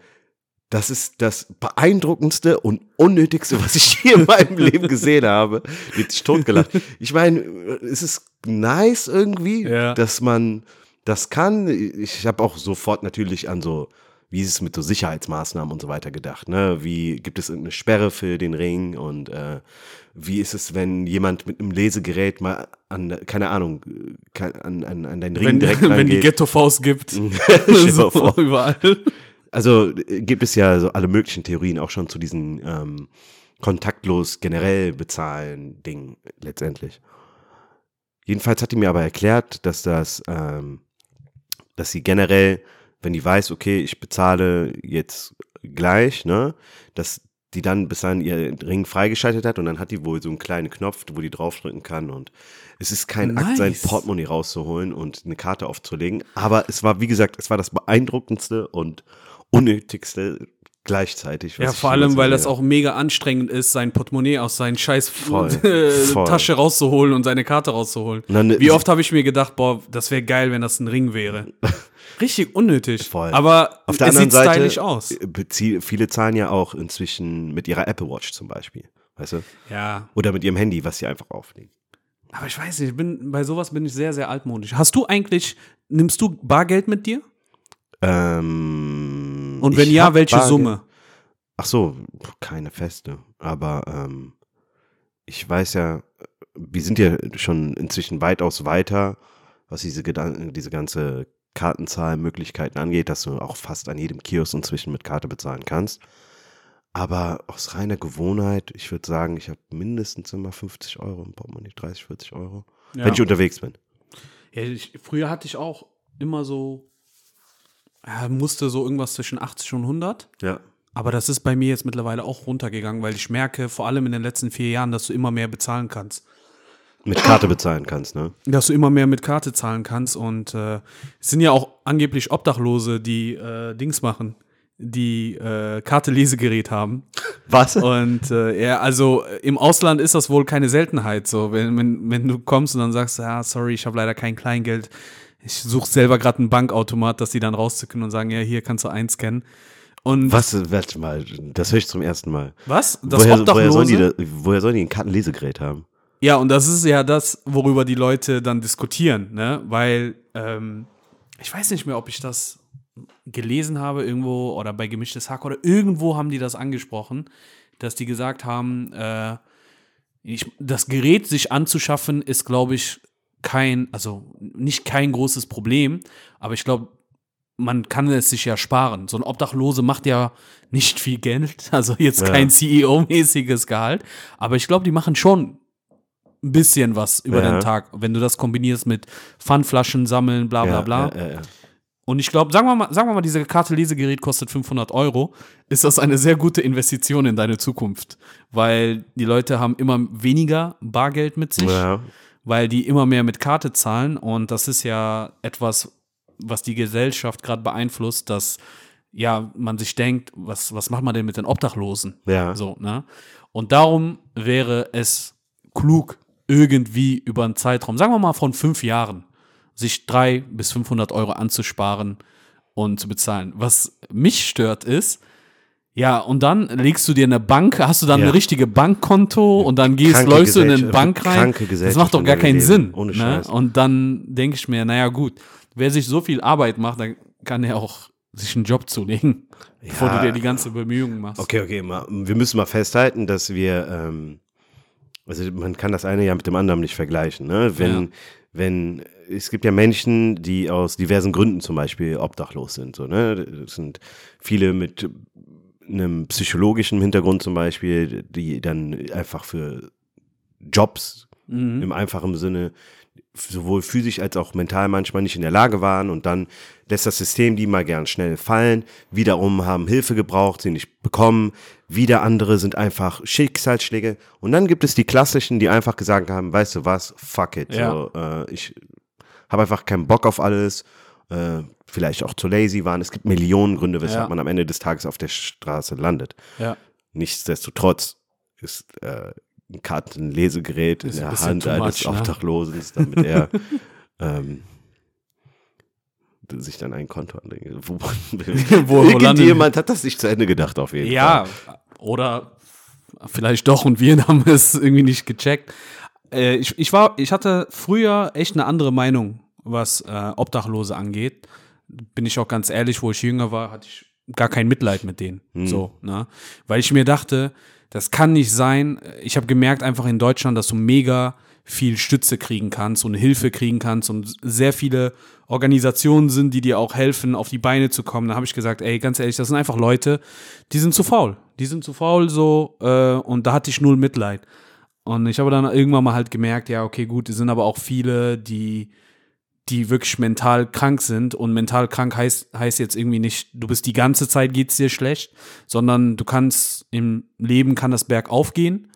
das ist das beeindruckendste und unnötigste, was ich je in meinem Leben gesehen habe. Wird sich totgelacht. Ich meine, es ist nice irgendwie, Ja. dass man das kann. Ich habe auch sofort natürlich an so, wie ist es mit so Sicherheitsmaßnahmen und so weiter gedacht. Ne? Wie gibt es irgendeine Sperre für den Ring und äh, wie ist es, wenn jemand mit einem Lesegerät mal an, keine Ahnung, an, an, an deinen Ring Wenn, direkt wenn die reingeht. Ghetto-Faust gibt. So vor. überall. Also gibt es ja so alle möglichen Theorien auch schon zu diesen ähm, kontaktlos generell bezahlen Ding letztendlich. Jedenfalls hat die mir aber erklärt, dass das, ähm, dass sie generell, wenn die weiß, okay, ich bezahle jetzt gleich, ne, dass die dann bis dahin ihr Ring freigeschaltet hat und dann hat die wohl so einen kleinen Knopf, wo die draufdrücken kann und es ist kein Akt, sein Nice. Portemonnaie rauszuholen und eine Karte aufzulegen, aber es war, wie gesagt, es war das beeindruckendste und unnötigste gleichzeitig. Ja, vor allem, weil das auch mega anstrengend ist, sein Portemonnaie aus seinen scheiß Voll, voll. Tasche rauszuholen und seine Karte rauszuholen. Dann- Wie oft habe ich mir gedacht, boah, das wäre geil, wenn das ein Ring wäre. Richtig unnötig. Voll. Aber Auf der es anderen sieht Seite, stylisch aus. äh, viele zahlen ja auch inzwischen mit ihrer Apple Watch zum Beispiel, weißt du? Ja, Oder mit ihrem Handy, was sie einfach auflegen. aber ich weiß nicht, ich bin, bei sowas bin ich sehr, sehr altmodisch. Hast du eigentlich, nimmst du Bargeld mit dir? Ähm, Und wenn ich ja, welche Bargeld- Summe? Ach so, keine feste. Aber ähm, ich weiß ja, wir sind ja schon inzwischen weitaus weiter, was diese, Gedan diese ganze Kartenzahlmöglichkeiten angeht, dass du auch fast an jedem Kiosk inzwischen mit Karte bezahlen kannst. Aber aus reiner Gewohnheit, ich würde sagen, ich habe mindestens immer 50 Euro im Portemonnaie, 30, 40 Euro, Ja. wenn ich unterwegs bin. Ja, ich, früher hatte ich auch immer so, ja, musste so irgendwas zwischen 80 und 100. Ja. Aber das ist bei mir jetzt mittlerweile auch runtergegangen, weil ich merke, vor allem in den letzten vier Jahren, dass du immer mehr bezahlen kannst. Mit Karte bezahlen kannst, ne? Dass du immer mehr mit Karte zahlen kannst. Und äh, es sind ja auch angeblich Obdachlose, die äh, Dings machen, die äh, Karte-Lesegerät haben. Was? Und äh, ja, also äh, im Ausland ist das wohl keine Seltenheit. So, wenn, wenn, wenn du kommst und dann sagst, ja, sorry, ich habe leider kein Kleingeld. Ich suche selber gerade einen Bankautomat, dass die dann rauszücken und sagen, ja, hier kannst du einscannen. Und Was? Warte mal, das höre ich zum ersten Mal. was? Das woher, woher, sollen die da, woher sollen die ein Kartenlesegerät haben? Ja, und das ist ja das, worüber die Leute dann diskutieren, ne? Weil, ähm, ich weiß nicht mehr, ob ich das gelesen habe irgendwo oder bei Gemischtes Hack oder irgendwo haben die das angesprochen, dass die gesagt haben, äh, ich, das Gerät sich anzuschaffen ist, glaube ich, kein, also nicht kein großes Problem, aber ich glaube, man kann es sich ja sparen. So ein Obdachlose macht ja nicht viel Geld, also jetzt Ja. kein CEO-mäßiges Gehalt, aber ich glaube, die machen schon ein bisschen was über Ja. den Tag, wenn du das kombinierst mit Pfandflaschen sammeln, bla bla bla. Ja. Und ich glaube, sagen wir mal, sagen wir mal, diese Karte Lesegerät kostet 500 Euro, ist das eine sehr gute Investition in deine Zukunft, weil die Leute haben immer weniger Bargeld mit sich, Ja. Weil die immer mehr mit Karte zahlen und das ist ja etwas, was die Gesellschaft gerade beeinflusst, dass ja man sich denkt, was was macht man denn mit den Obdachlosen? Ja. So, ne? Und darum wäre es klug, irgendwie über einen Zeitraum, sagen wir mal von fünf Jahren, sich drei bis 500 Euro anzusparen und zu bezahlen. Was mich stört ist, ja, und dann legst du dir eine Bank, hast du dann Ja. ein richtige Bankkonto und dann gehst, Kranke läufst du in eine Bank rein. Das macht doch gar keinen. Sinn. Ohne ne? Und dann denke ich mir, naja, gut, wer sich so viel Arbeit macht, dann kann er auch sich einen Job zulegen, bevor du Ja. dir die ganze Bemühung machst. Okay, okay, mal, wir müssen mal festhalten, dass wir, ähm, also man kann das eine ja mit dem anderen nicht vergleichen. Ne? Wenn, Ja. wenn, es gibt ja Menschen, die aus diversen Gründen zum Beispiel obdachlos sind. So, ne? Das sind viele mit einem psychologischen Hintergrund zum Beispiel, die dann einfach für Jobs Mhm. im einfachen Sinne sowohl physisch als auch mental manchmal nicht in der Lage waren und dann lässt das System die mal gern schnell fallen. Wiederum haben Hilfe gebraucht, sie nicht bekommen. Wieder andere sind einfach Schicksalsschläge. Und dann gibt es die klassischen, die einfach gesagt haben, weißt du was, fuck it. Ja. So, äh, ich habe einfach keinen Bock auf alles. Äh, vielleicht auch zu lazy waren. Es gibt Millionen Gründe, weshalb Ja. man am Ende des Tages auf der Straße landet. Ja. Nichtsdestotrotz ist äh, ein Kartenlesegerät in Ist ein der bisschen Hand eines ne? Obdachlosen, damit er ähm, sich dann ein Konto anlegt. Wo, Wo- Irgendjemand hat das nicht zu Ende gedacht, auf jeden Ja, Fall. oder vielleicht doch und wir haben es irgendwie nicht gecheckt. Äh, ich, ich, war, ich hatte früher echt eine andere Meinung, was äh, Obdachlose angeht. Bin ich auch ganz ehrlich, wo ich jünger war, hatte ich gar kein Mitleid mit denen. So, ne? Weil ich mir dachte, das kann nicht sein. Ich habe gemerkt einfach in Deutschland, dass du mega viel Stütze kriegen kannst und Hilfe kriegen kannst und sehr viele Organisationen sind, die dir auch helfen, auf die Beine zu kommen. Da habe ich gesagt, ey, ganz ehrlich, das sind einfach Leute, die sind zu faul. Die sind zu faul so äh, und da hatte ich null Mitleid. Und ich habe dann irgendwann mal halt gemerkt, ja, okay, gut, es sind aber auch viele, die, die wirklich mental krank sind. Und mental krank heißt, heißt jetzt irgendwie nicht, du bist die ganze Zeit geht's dir schlecht, sondern du kannst im Leben kann das Berg aufgehen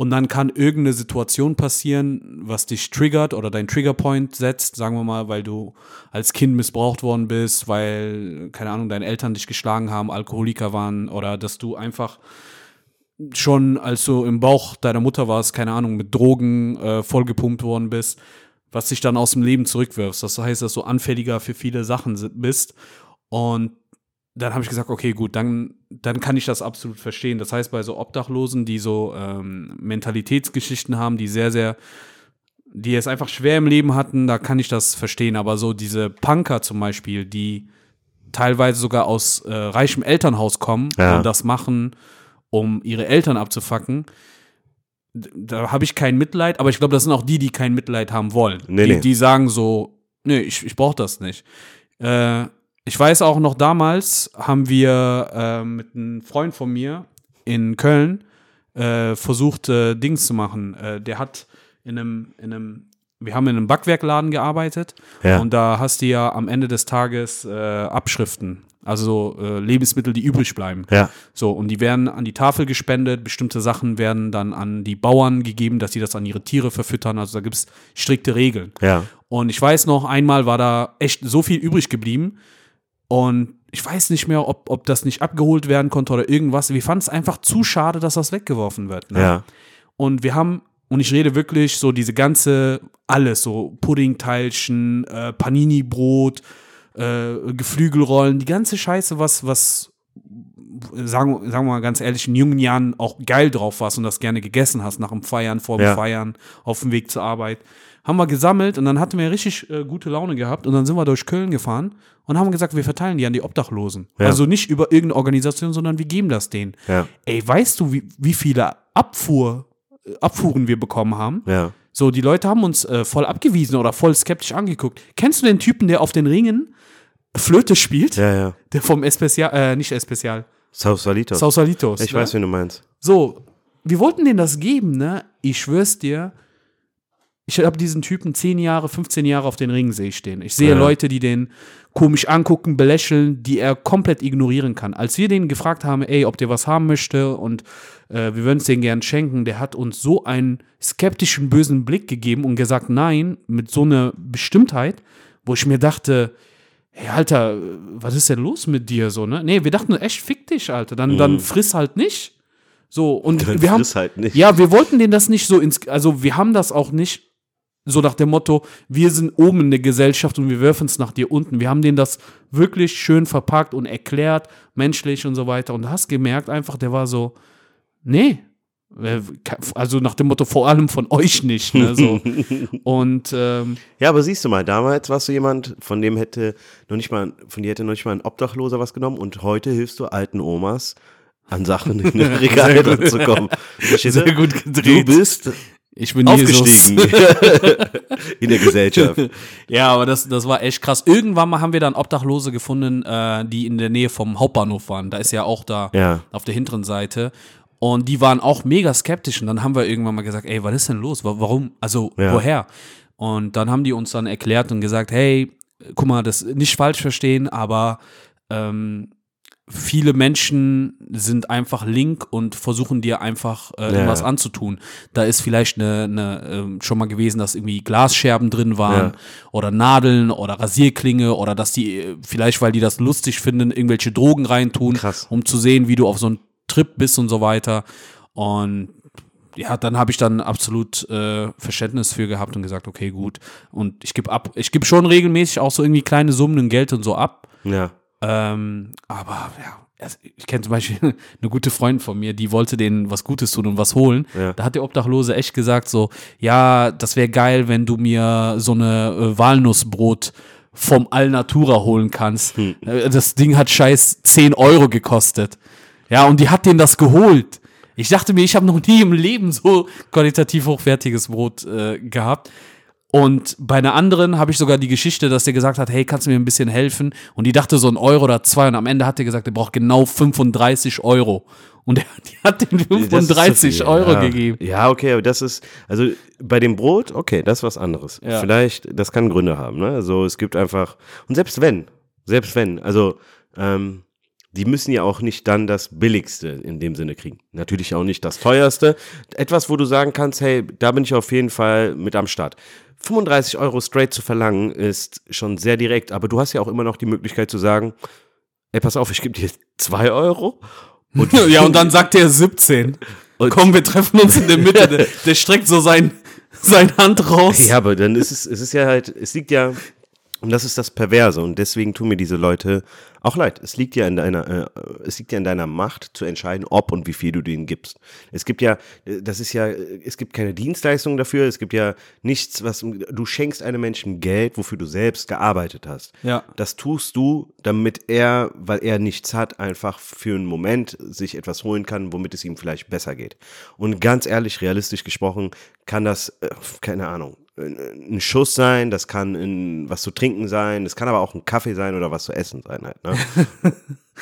und dann kann irgendeine Situation passieren, was dich triggert oder dein Triggerpoint setzt, sagen wir mal, weil du als Kind missbraucht worden bist, weil, keine Ahnung, deine Eltern dich geschlagen haben, Alkoholiker waren oder dass du einfach schon, als du im Bauch deiner Mutter warst, keine Ahnung, mit Drogen äh, vollgepumpt worden bist, was dich dann aus dem Leben zurückwirfst. Das heißt, dass du anfälliger für viele Sachen bist. Und dann habe ich gesagt, okay, gut, dann, dann kann ich das absolut verstehen. Das heißt, bei so Obdachlosen, die so ähm, Mentalitätsgeschichten haben, die sehr, sehr, die es einfach schwer im Leben hatten, da kann ich das verstehen. Aber so diese Punker zum Beispiel, die teilweise sogar aus äh, reichem Elternhaus kommen Ja. und das machen, um ihre Eltern abzufacken, da habe ich kein Mitleid, aber ich glaube, das sind auch die, die kein Mitleid haben wollen. Nee, die, nee. die sagen so, nee, ich, ich brauche das nicht. Äh, ich weiß auch noch damals haben wir äh, mit einem Freund von mir in Köln äh, versucht, äh, Dings zu machen. Äh, der hat in einem, in einem, wir haben in einem Backwerkladen gearbeitet Ja. und da hast du ja am Ende des Tages äh, Abschriften, also so, äh, Lebensmittel, die übrig bleiben. Ja. So, und die werden an die Tafel gespendet, bestimmte Sachen werden dann an die Bauern gegeben, dass sie das an ihre Tiere verfüttern. Also da gibt es strikte Regeln. Ja. Und ich weiß noch, einmal war da echt so viel übrig geblieben. Und ich weiß nicht mehr, ob, ob das nicht abgeholt werden konnte oder irgendwas. Wir fanden es einfach zu schade, dass das weggeworfen wird. Ne? Ja. Und wir haben, und ich rede wirklich so diese ganze, alles, so Puddingteilchen, äh, Panini-Brot, äh, Geflügelrollen, die ganze Scheiße, was, was, sagen, sagen wir mal ganz ehrlich, in jungen Jahren auch geil drauf warst und das gerne gegessen hast, nach dem Feiern, vor dem Ja. Feiern, auf dem Weg zur Arbeit. Haben wir gesammelt und dann hatten wir richtig äh, gute Laune gehabt und dann sind wir durch Köln gefahren und haben gesagt, wir verteilen die an die Obdachlosen. Ja. Also nicht über irgendeine Organisation, sondern wir geben das denen. Ja. Ey, weißt du, wie, wie viele Abfuhr, Abfuhren wir bekommen haben? Ja. So, die Leute haben uns äh, voll abgewiesen oder voll skeptisch angeguckt. Kennst du den Typen, der auf den Ringen Flöte spielt, Ja, ja. der vom Especial, äh, nicht Especial, Sausalitos. Sausalitos. ich ne? weiß, wen du meinst. So, wir wollten denen das geben, ne? Ich schwör's dir, ich habe diesen Typen 10 Jahre, 15 Jahre auf den Ringsee stehen. Ich sehe Ja. Leute, die den komisch angucken, belächeln, die er komplett ignorieren kann. Als wir den gefragt haben, ey, ob der was haben möchte und äh, wir würden es denen gern schenken, der hat uns so einen skeptischen, bösen Blick gegeben und gesagt, nein, mit so einer Bestimmtheit, wo ich mir dachte, hey, Alter, was ist denn los mit dir so, ne? Nee, wir dachten echt, fick dich, Alter, dann, dann friss halt nicht. So, und Dann wir haben, halt nicht. ja, wir wollten denen das nicht so ins, also wir haben das auch nicht so nach dem Motto, wir sind oben in der Gesellschaft und wir werfen es nach dir unten. Wir haben denen das wirklich schön verpackt und erklärt, menschlich und so weiter. Und du hast gemerkt einfach, der war so, nee, äh, also nach dem Motto, vor allem von euch nicht. Ne, so. Und ähm, Ja, aber siehst du mal, damals warst du jemand, von dem hätte noch nicht mal, von dir hätte noch nicht mal ein Obdachloser was genommen und heute hilfst du alten Omas an Sachen in den Regal zu kommen. Du? Sehr gut Du gedreht. bist ich bin aufgestiegen in der Gesellschaft. Ja, aber das, das war echt krass. Irgendwann mal haben wir dann Obdachlose gefunden, äh, die in der Nähe vom Hauptbahnhof waren. Da ist ja auch da Ja. auf der hinteren Seite. Und die waren auch mega skeptisch. Und dann haben wir irgendwann mal gesagt, ey, was ist denn los? Wa- Warum? Also, Ja. woher? Und dann haben die uns dann erklärt und gesagt, hey, guck mal, das nicht falsch verstehen, aber ähm, viele Menschen sind einfach link und versuchen dir einfach äh, Ja. irgendwas anzutun. Da ist vielleicht eine, eine ähm, schon mal gewesen, dass irgendwie Glasscherben drin waren Ja. oder Nadeln oder Rasierklinge oder dass die äh, vielleicht, weil die das lustig finden, irgendwelche Drogen reintun, Krass. um zu sehen, wie du auf so einen Trip bist und so weiter. Und ja, dann habe ich dann absolut äh, Verständnis für gehabt und gesagt, okay, gut. Und ich gebe ab, ich gebe schon regelmäßig auch so irgendwie kleine Summen in Geld und so ab. Ja. Ähm, aber ja, ich kenne zum Beispiel eine gute Freundin von mir, die wollte denen was Gutes tun und was holen. Ja. Da hat der Obdachlose echt gesagt so, ja, das wäre geil, wenn du mir so eine äh, Walnussbrot vom Alnatura holen kannst. Hm. Äh, Das Ding hat scheiß 10 Euro gekostet. Ja, und die hat denen das geholt. Ich dachte mir, ich habe noch nie im Leben so qualitativ hochwertiges Brot äh, gehabt. Und bei einer anderen habe ich sogar die Geschichte, dass der gesagt hat, hey, kannst du mir ein bisschen helfen? Und die dachte so ein Euro oder zwei und am Ende hat er gesagt, er braucht genau 35 Euro. Und er, die hat den Das ist zu 35 viel, Euro ja. gegeben. Ja, okay, aber das ist, also bei dem Brot, okay, das ist was anderes. Ja. Vielleicht, das kann Gründe haben, ne? Also es gibt einfach, und selbst wenn, selbst wenn, also, ähm, die müssen ja auch nicht dann das Billigste in dem Sinne kriegen. Natürlich auch nicht das Teuerste. Etwas, wo du sagen kannst, hey, da bin ich auf jeden Fall mit am Start. 35 Euro straight zu verlangen, ist schon sehr direkt, aber du hast ja auch immer noch die Möglichkeit zu sagen, ey, pass auf, ich gebe dir 2 Euro. Und Ja, und dann sagt er 17. Und- Komm, wir treffen uns in der Mitte. Der, der streckt so sein, seine Hand raus. Ja, aber dann ist es, es ist ja halt, es liegt ja, und das ist das Perverse und deswegen tun mir diese Leute auch leid. Es liegt ja in deiner, äh, es liegt ja in deiner Macht zu entscheiden, ob und wie viel du denen gibst. Es gibt ja, das ist ja, es gibt keine Dienstleistung dafür, es gibt ja nichts, was, du schenkst einem Menschen Geld, wofür du selbst gearbeitet hast. Ja. Das tust du, damit er, weil er nichts hat, einfach für einen Moment sich etwas holen kann, womit es ihm vielleicht besser geht. Und ganz ehrlich, realistisch gesprochen, kann das, äh, keine Ahnung, ein- Schuss sein, das kann ein, was zu trinken sein, das kann aber auch ein Kaffee sein oder was zu essen sein halt. Ne?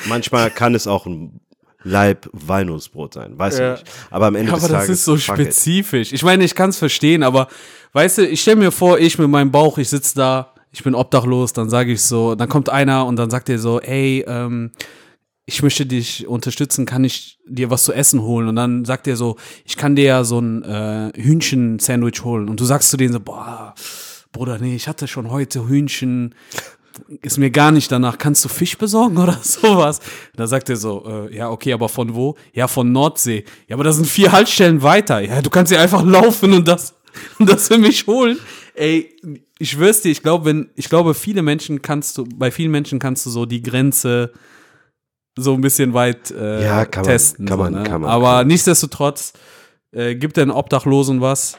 Manchmal kann es auch ein Leib Walnussbrot sein, weiß Ja. ich nicht. Aber am Ende Ja, des aber das Tages ist so fuck it. spezifisch. Ich meine, ich kann es verstehen, aber weißt du, ich stelle mir vor, ich mit meinem Bauch, ich sitze da, ich bin obdachlos, dann sage ich so, dann kommt einer und dann sagt er so, ey, ähm, ich möchte dich unterstützen, kann ich dir was zu essen holen? Und dann sagt er so, ich kann dir ja so ein äh, Hühnchen-Sandwich holen. Und du sagst zu denen so, boah, Bruder, nee, ich hatte schon heute Hühnchen, ist mir gar nicht danach, kannst du Fisch besorgen oder sowas? Da sagt er so, äh, ja, okay, aber von wo? Ja, von Nordsee. Ja, aber da sind vier Haltestellen weiter. Ja, du kannst ja einfach laufen und das, und das für mich holen. Ey, ich schwör's dir, ich glaube, wenn, ich glaube, viele Menschen kannst du, bei vielen Menschen kannst du so die Grenze so ein bisschen weit äh, Ja, kann man, testen. kann so, man, ne? kann man, Aber kann man. nichtsdestotrotz, äh, gibt den Obdachlosen was.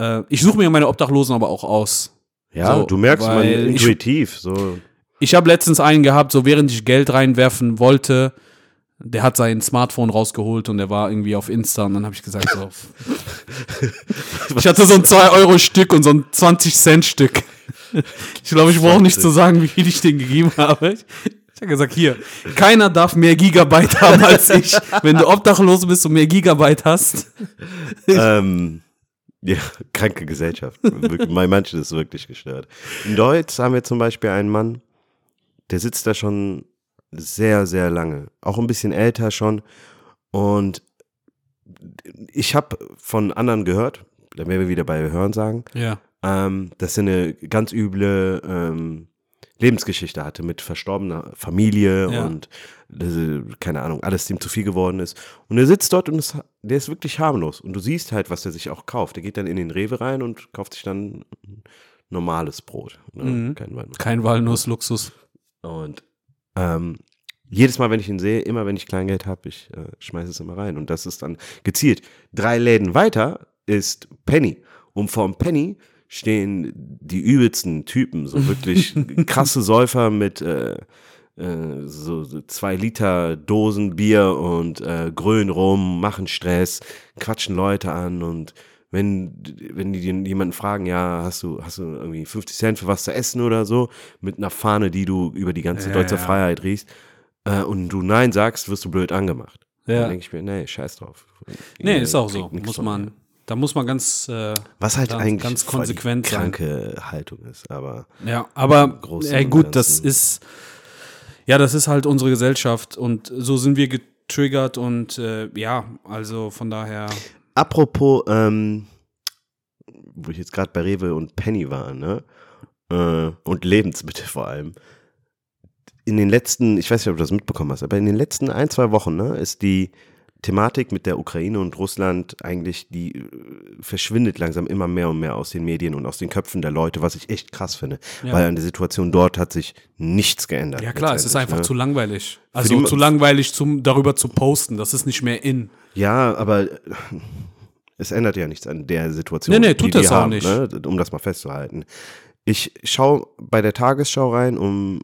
Äh, ich suche mir meine Obdachlosen aber auch aus. Ja, So, du merkst man weil ich- intuitiv, so. Ich habe letztens einen gehabt, so während ich Geld reinwerfen wollte, der hat sein Smartphone rausgeholt und der war irgendwie auf Insta und dann habe ich gesagt so. ich hatte so ein 2-Euro-Stück und so ein 20-Cent-Stück. Ich glaube, ich brauche nicht zu sagen, wie viel ich denen gegeben habe. Ich habe gesagt, hier, keiner darf mehr Gigabyte haben als ich. Wenn du obdachlos bist und mehr Gigabyte hast. ähm, ja, kranke Gesellschaft. Bei manchen ist wirklich gestört. In Deutsch haben wir zum Beispiel einen Mann, der sitzt da schon sehr, sehr lange. Auch ein bisschen älter schon. Und ich habe von anderen gehört, da werden wir wieder bei Hören sagen, Ja. ähm, dass er eine ganz üble ähm, Lebensgeschichte hatte mit verstorbener Familie Ja. und äh, keine Ahnung, alles dem zu viel geworden ist. Und er sitzt dort und ist, der ist wirklich harmlos. Und du siehst halt, was er sich auch kauft. Er geht dann in den Rewe rein und kauft sich dann normales Brot. Ne? Mhm. Kein Wein. Kein Walnuss-Luxus. Und ähm, jedes Mal, wenn ich ihn sehe, immer wenn ich Kleingeld habe, ich äh, schmeiße es immer rein. Und das ist dann gezielt. Drei Läden weiter ist Penny. Und vorm Penny stehen die übelsten Typen, so wirklich krasse Säufer mit äh, äh, so, zwei Liter Dosen Bier und äh, grölen rum, machen Stress, quatschen Leute an und wenn, wenn die den jemanden fragen, ja, hast du, hast du irgendwie 50 Cent für was zu essen oder so, mit einer Fahne, die du über die ganze Ja, deutsche ja. Freiheit riechst, äh, und du Nein sagst, wirst du blöd angemacht. Ja. Dann denke ich mir, nee, scheiß drauf. Nee, Ihr ist auch so. Muss man. Da muss man ganz, äh, Was halt ganz- eigentlich ganz voll die konsequent sein. kranke Haltung ist, aber Ja, aber ey, gut, das ist ja, das ist halt unsere Gesellschaft und so sind wir getriggert und äh, ja, also von daher. Apropos, ähm, wo ich jetzt gerade bei Rewe und Penny war, ne? Äh, und Lebensmittel vor allem. In den letzten, ich weiß nicht, ob du das mitbekommen hast, aber in den letzten ein, zwei Wochen, ne, ist die Thematik mit der Ukraine und Russland eigentlich, die äh, verschwindet langsam immer mehr und mehr aus den Medien und aus den Köpfen der Leute, was ich echt krass finde. Ja. Weil an der Situation dort hat sich nichts geändert. Ja klar, es ist einfach ne? zu langweilig. Also die- zu langweilig, zum darüber zu posten. Das ist nicht mehr in. Ja, aber es ändert ja nichts an der Situation. Nee, nee, die tut die das auch haben, nicht. Ne, um das mal festzuhalten. Ich schaue bei der Tagesschau rein, um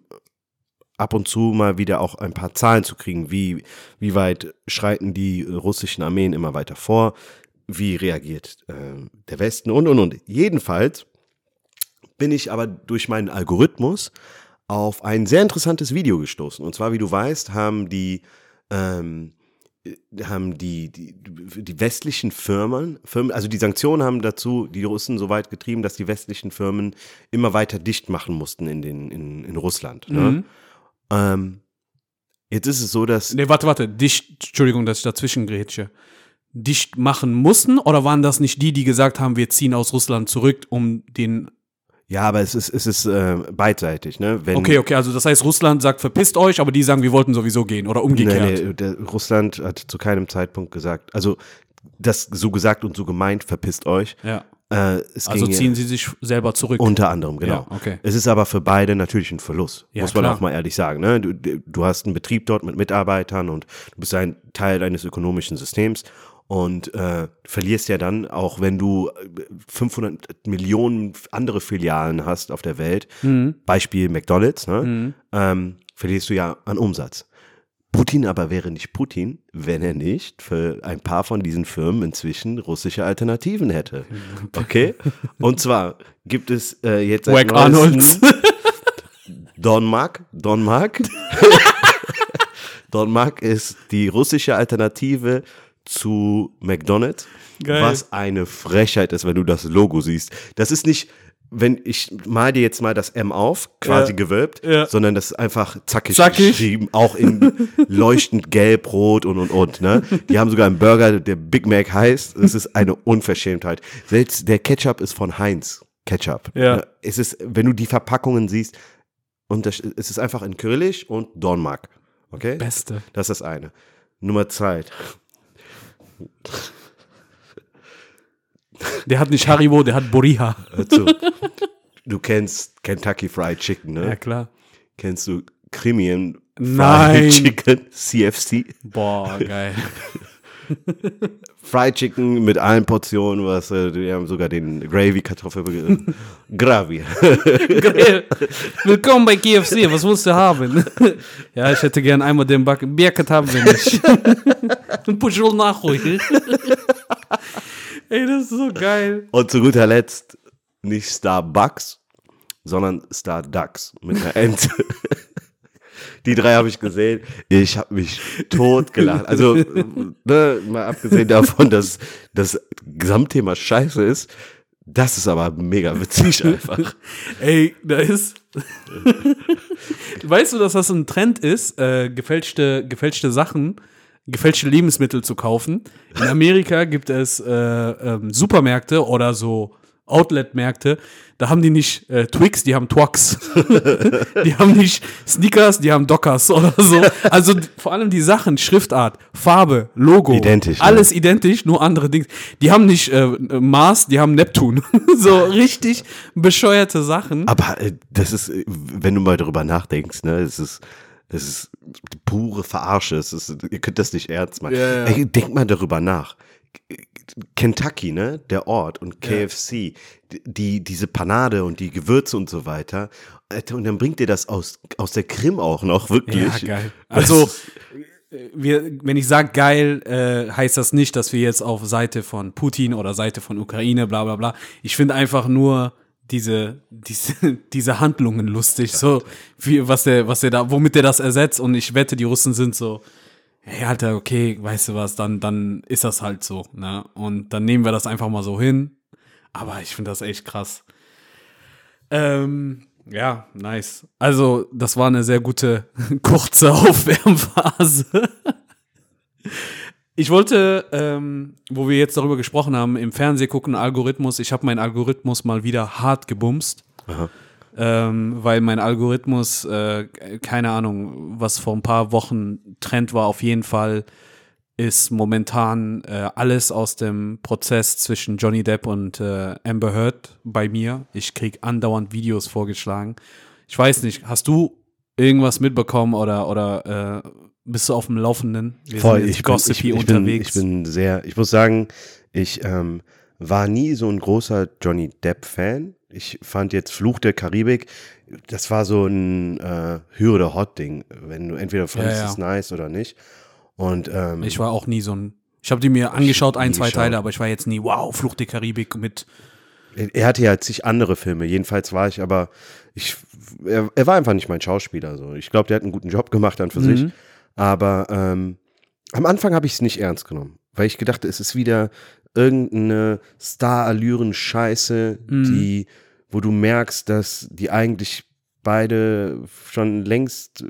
ab und zu mal wieder auch ein paar Zahlen zu kriegen. Wie, wie weit schreiten die russischen Armeen immer weiter vor? Wie reagiert äh, der Westen und, und, und. Jedenfalls bin ich aber durch meinen Algorithmus auf ein sehr interessantes Video gestoßen. Und zwar, wie du weißt, haben die, ähm, haben die, die, die westlichen Firmen, Firmen, also die Sanktionen haben dazu die Russen so weit getrieben, dass die westlichen Firmen immer weiter dicht machen mussten in, den, in, in Russland. Ne? Mhm. Ähm, jetzt ist es so, dass Nee, warte, warte. Dicht, Entschuldigung, dass ich dazwischen grätsche. Dicht machen mussten oder waren das nicht die, die gesagt haben, wir ziehen aus Russland zurück, um den. ja, aber es ist, es ist äh, beidseitig, ne? Wenn, Okay, okay, also das heißt, Russland sagt, verpisst euch, aber die sagen, wir wollten sowieso gehen oder umgekehrt. Nee, nee, der, Russland hat zu keinem Zeitpunkt gesagt, also das so gesagt und so gemeint, verpisst euch. Ja. Äh, Also ziehen sie sich selber zurück. unter anderem, genau. Ja, okay. Es ist aber für beide natürlich ein Verlust, Ja, muss man klar. auch mal ehrlich sagen. Ne? Du, du hast einen Betrieb dort mit Mitarbeitern und du bist ein Teil eines ökonomischen Systems und äh, verlierst ja dann, auch wenn du äh, 500 Millionen andere Filialen hast auf der Welt, Mhm. Beispiel McDonalds, ne? ähm, verlierst du ja an Umsatz. Putin aber wäre nicht Putin, wenn er nicht für ein paar von diesen Firmen inzwischen russische Alternativen hätte. Okay? Und zwar gibt es äh, jetzt Wack Arnolds. Don Mark. Don Mark. Don Mark ist die russische Alternative zu McDonald's. Geil. Was eine Frechheit ist, wenn du das Logo siehst. Das ist nicht, wenn ich mal dir jetzt mal das M auf, quasi Ja. gewölbt, Ja. sondern das ist einfach zackig, Zackig. geschrieben, auch in leuchtend gelb, rot und und und. Ne? Die haben sogar einen Burger, der Big Mac heißt. Es ist eine Unverschämtheit. Selbst der Ketchup ist von Heinz Ketchup. Ja. Ne? Es ist, wenn du die Verpackungen siehst, und das, es ist einfach in Kyrillisch und Dornmark. Okay? Beste. Das ist das eine. Nummer zwei. Der hat nicht Haribo, der hat Boriha. Zu. Du kennst Kentucky Fried Chicken, ne? Ja, klar. Kennst du Nein. Fried Chicken, CFC? Boah, geil. Fried Chicken mit allen Portionen, was, äh, die haben sogar den Gravy-Kartoffel, Gravy. geil. Willkommen bei KFC, was willst du haben? ja, ich hätte gern einmal den Backen. Birket haben wir nicht. Ein Puschel nachholen. Ey, das ist so geil. Und zu guter Letzt nicht Starbucks, sondern Star Ducks mit einer Ente. Die drei habe ich gesehen. Ich habe mich tot gelacht. Also, ne, mal abgesehen davon, dass das Gesamtthema scheiße ist, das ist aber mega witzig einfach. Ey, da ist. weißt du, dass das ein Trend ist, äh, gefälschte, gefälschte Sachen, gefälschte Lebensmittel zu kaufen? In Amerika gibt es äh, ähm, Supermärkte oder so Outlet-Märkte, da haben die nicht äh, Twix, die haben Twix. die haben nicht Sneakers, die haben Dockers oder so. Also vor allem die Sachen, Schriftart, Farbe, Logo. Identisch, ne? Alles identisch, nur andere Dinge. Die haben nicht äh, Mars, die haben Neptun. so richtig bescheuerte Sachen. Aber äh, das ist, äh, wenn du mal darüber nachdenkst, ne, es ist, es ist pure Verarsche. Es ist, ihr könnt das nicht ernst machen. Ja, ja. Ey, denk mal darüber nach. Kentucky, ne, der Ort und KFC, die, diese Panade und die Gewürze und so weiter. Alter, Und dann bringt ihr das aus, aus der Krim auch noch, wirklich. Ja, geil. Also, wir, wenn ich sage geil, äh, heißt das nicht, dass wir jetzt auf Seite von Putin oder Seite von Ukraine, bla bla bla. Ich finde einfach nur diese, diese, diese Handlungen lustig, so wie, was der, was der da, womit der das ersetzt. Und ich wette, die Russen sind so, hey, Alter, okay, weißt du was, dann, dann ist das halt so, ne? Und dann nehmen wir das einfach mal so hin. Aber ich finde das echt krass. Ähm, ja, nice. Also, das war eine sehr gute, kurze Aufwärmphase. Ich wollte, ähm, wo wir jetzt darüber gesprochen haben, im Fernsehen gucken, Algorithmus. Ich habe meinen Algorithmus mal wieder hart gebumst. Ähm, weil mein Algorithmus, äh, keine Ahnung, was vor ein paar Wochen Trend war, auf jeden Fall ist momentan äh, alles aus dem Prozess zwischen Johnny Depp und äh, Amber Heard bei mir. Ich krieg andauernd Videos vorgeschlagen. Ich weiß nicht, hast du irgendwas mitbekommen oder, oder äh, bist du auf dem Laufenden? Wir Voll, ich bin, ich, ich, bin, unterwegs. ich bin sehr, ich muss sagen, ich ähm, war nie so ein großer Johnny Depp-Fan. Ich fand jetzt Fluch der Karibik, das war so ein äh, Höhe oder Hot-Ding, wenn du entweder fandest Ja, ja. es nice oder nicht. Und ähm, Ich war auch nie so ein. Ich habe die mir angeschaut, ein, zwei geschaut. Teile, aber ich war jetzt nie, wow, Flucht der Karibik mit. er hatte ja zig andere Filme. Jedenfalls war ich aber, ich, er, er war einfach nicht mein Schauspieler. So. Ich glaube, der hat einen guten Job gemacht dann für sich. Aber ähm, am Anfang habe ich es nicht ernst genommen, weil ich gedacht, es ist wieder irgendeine Star-Allüren-Scheiße, die, wo du merkst, dass die eigentlich beide schon längst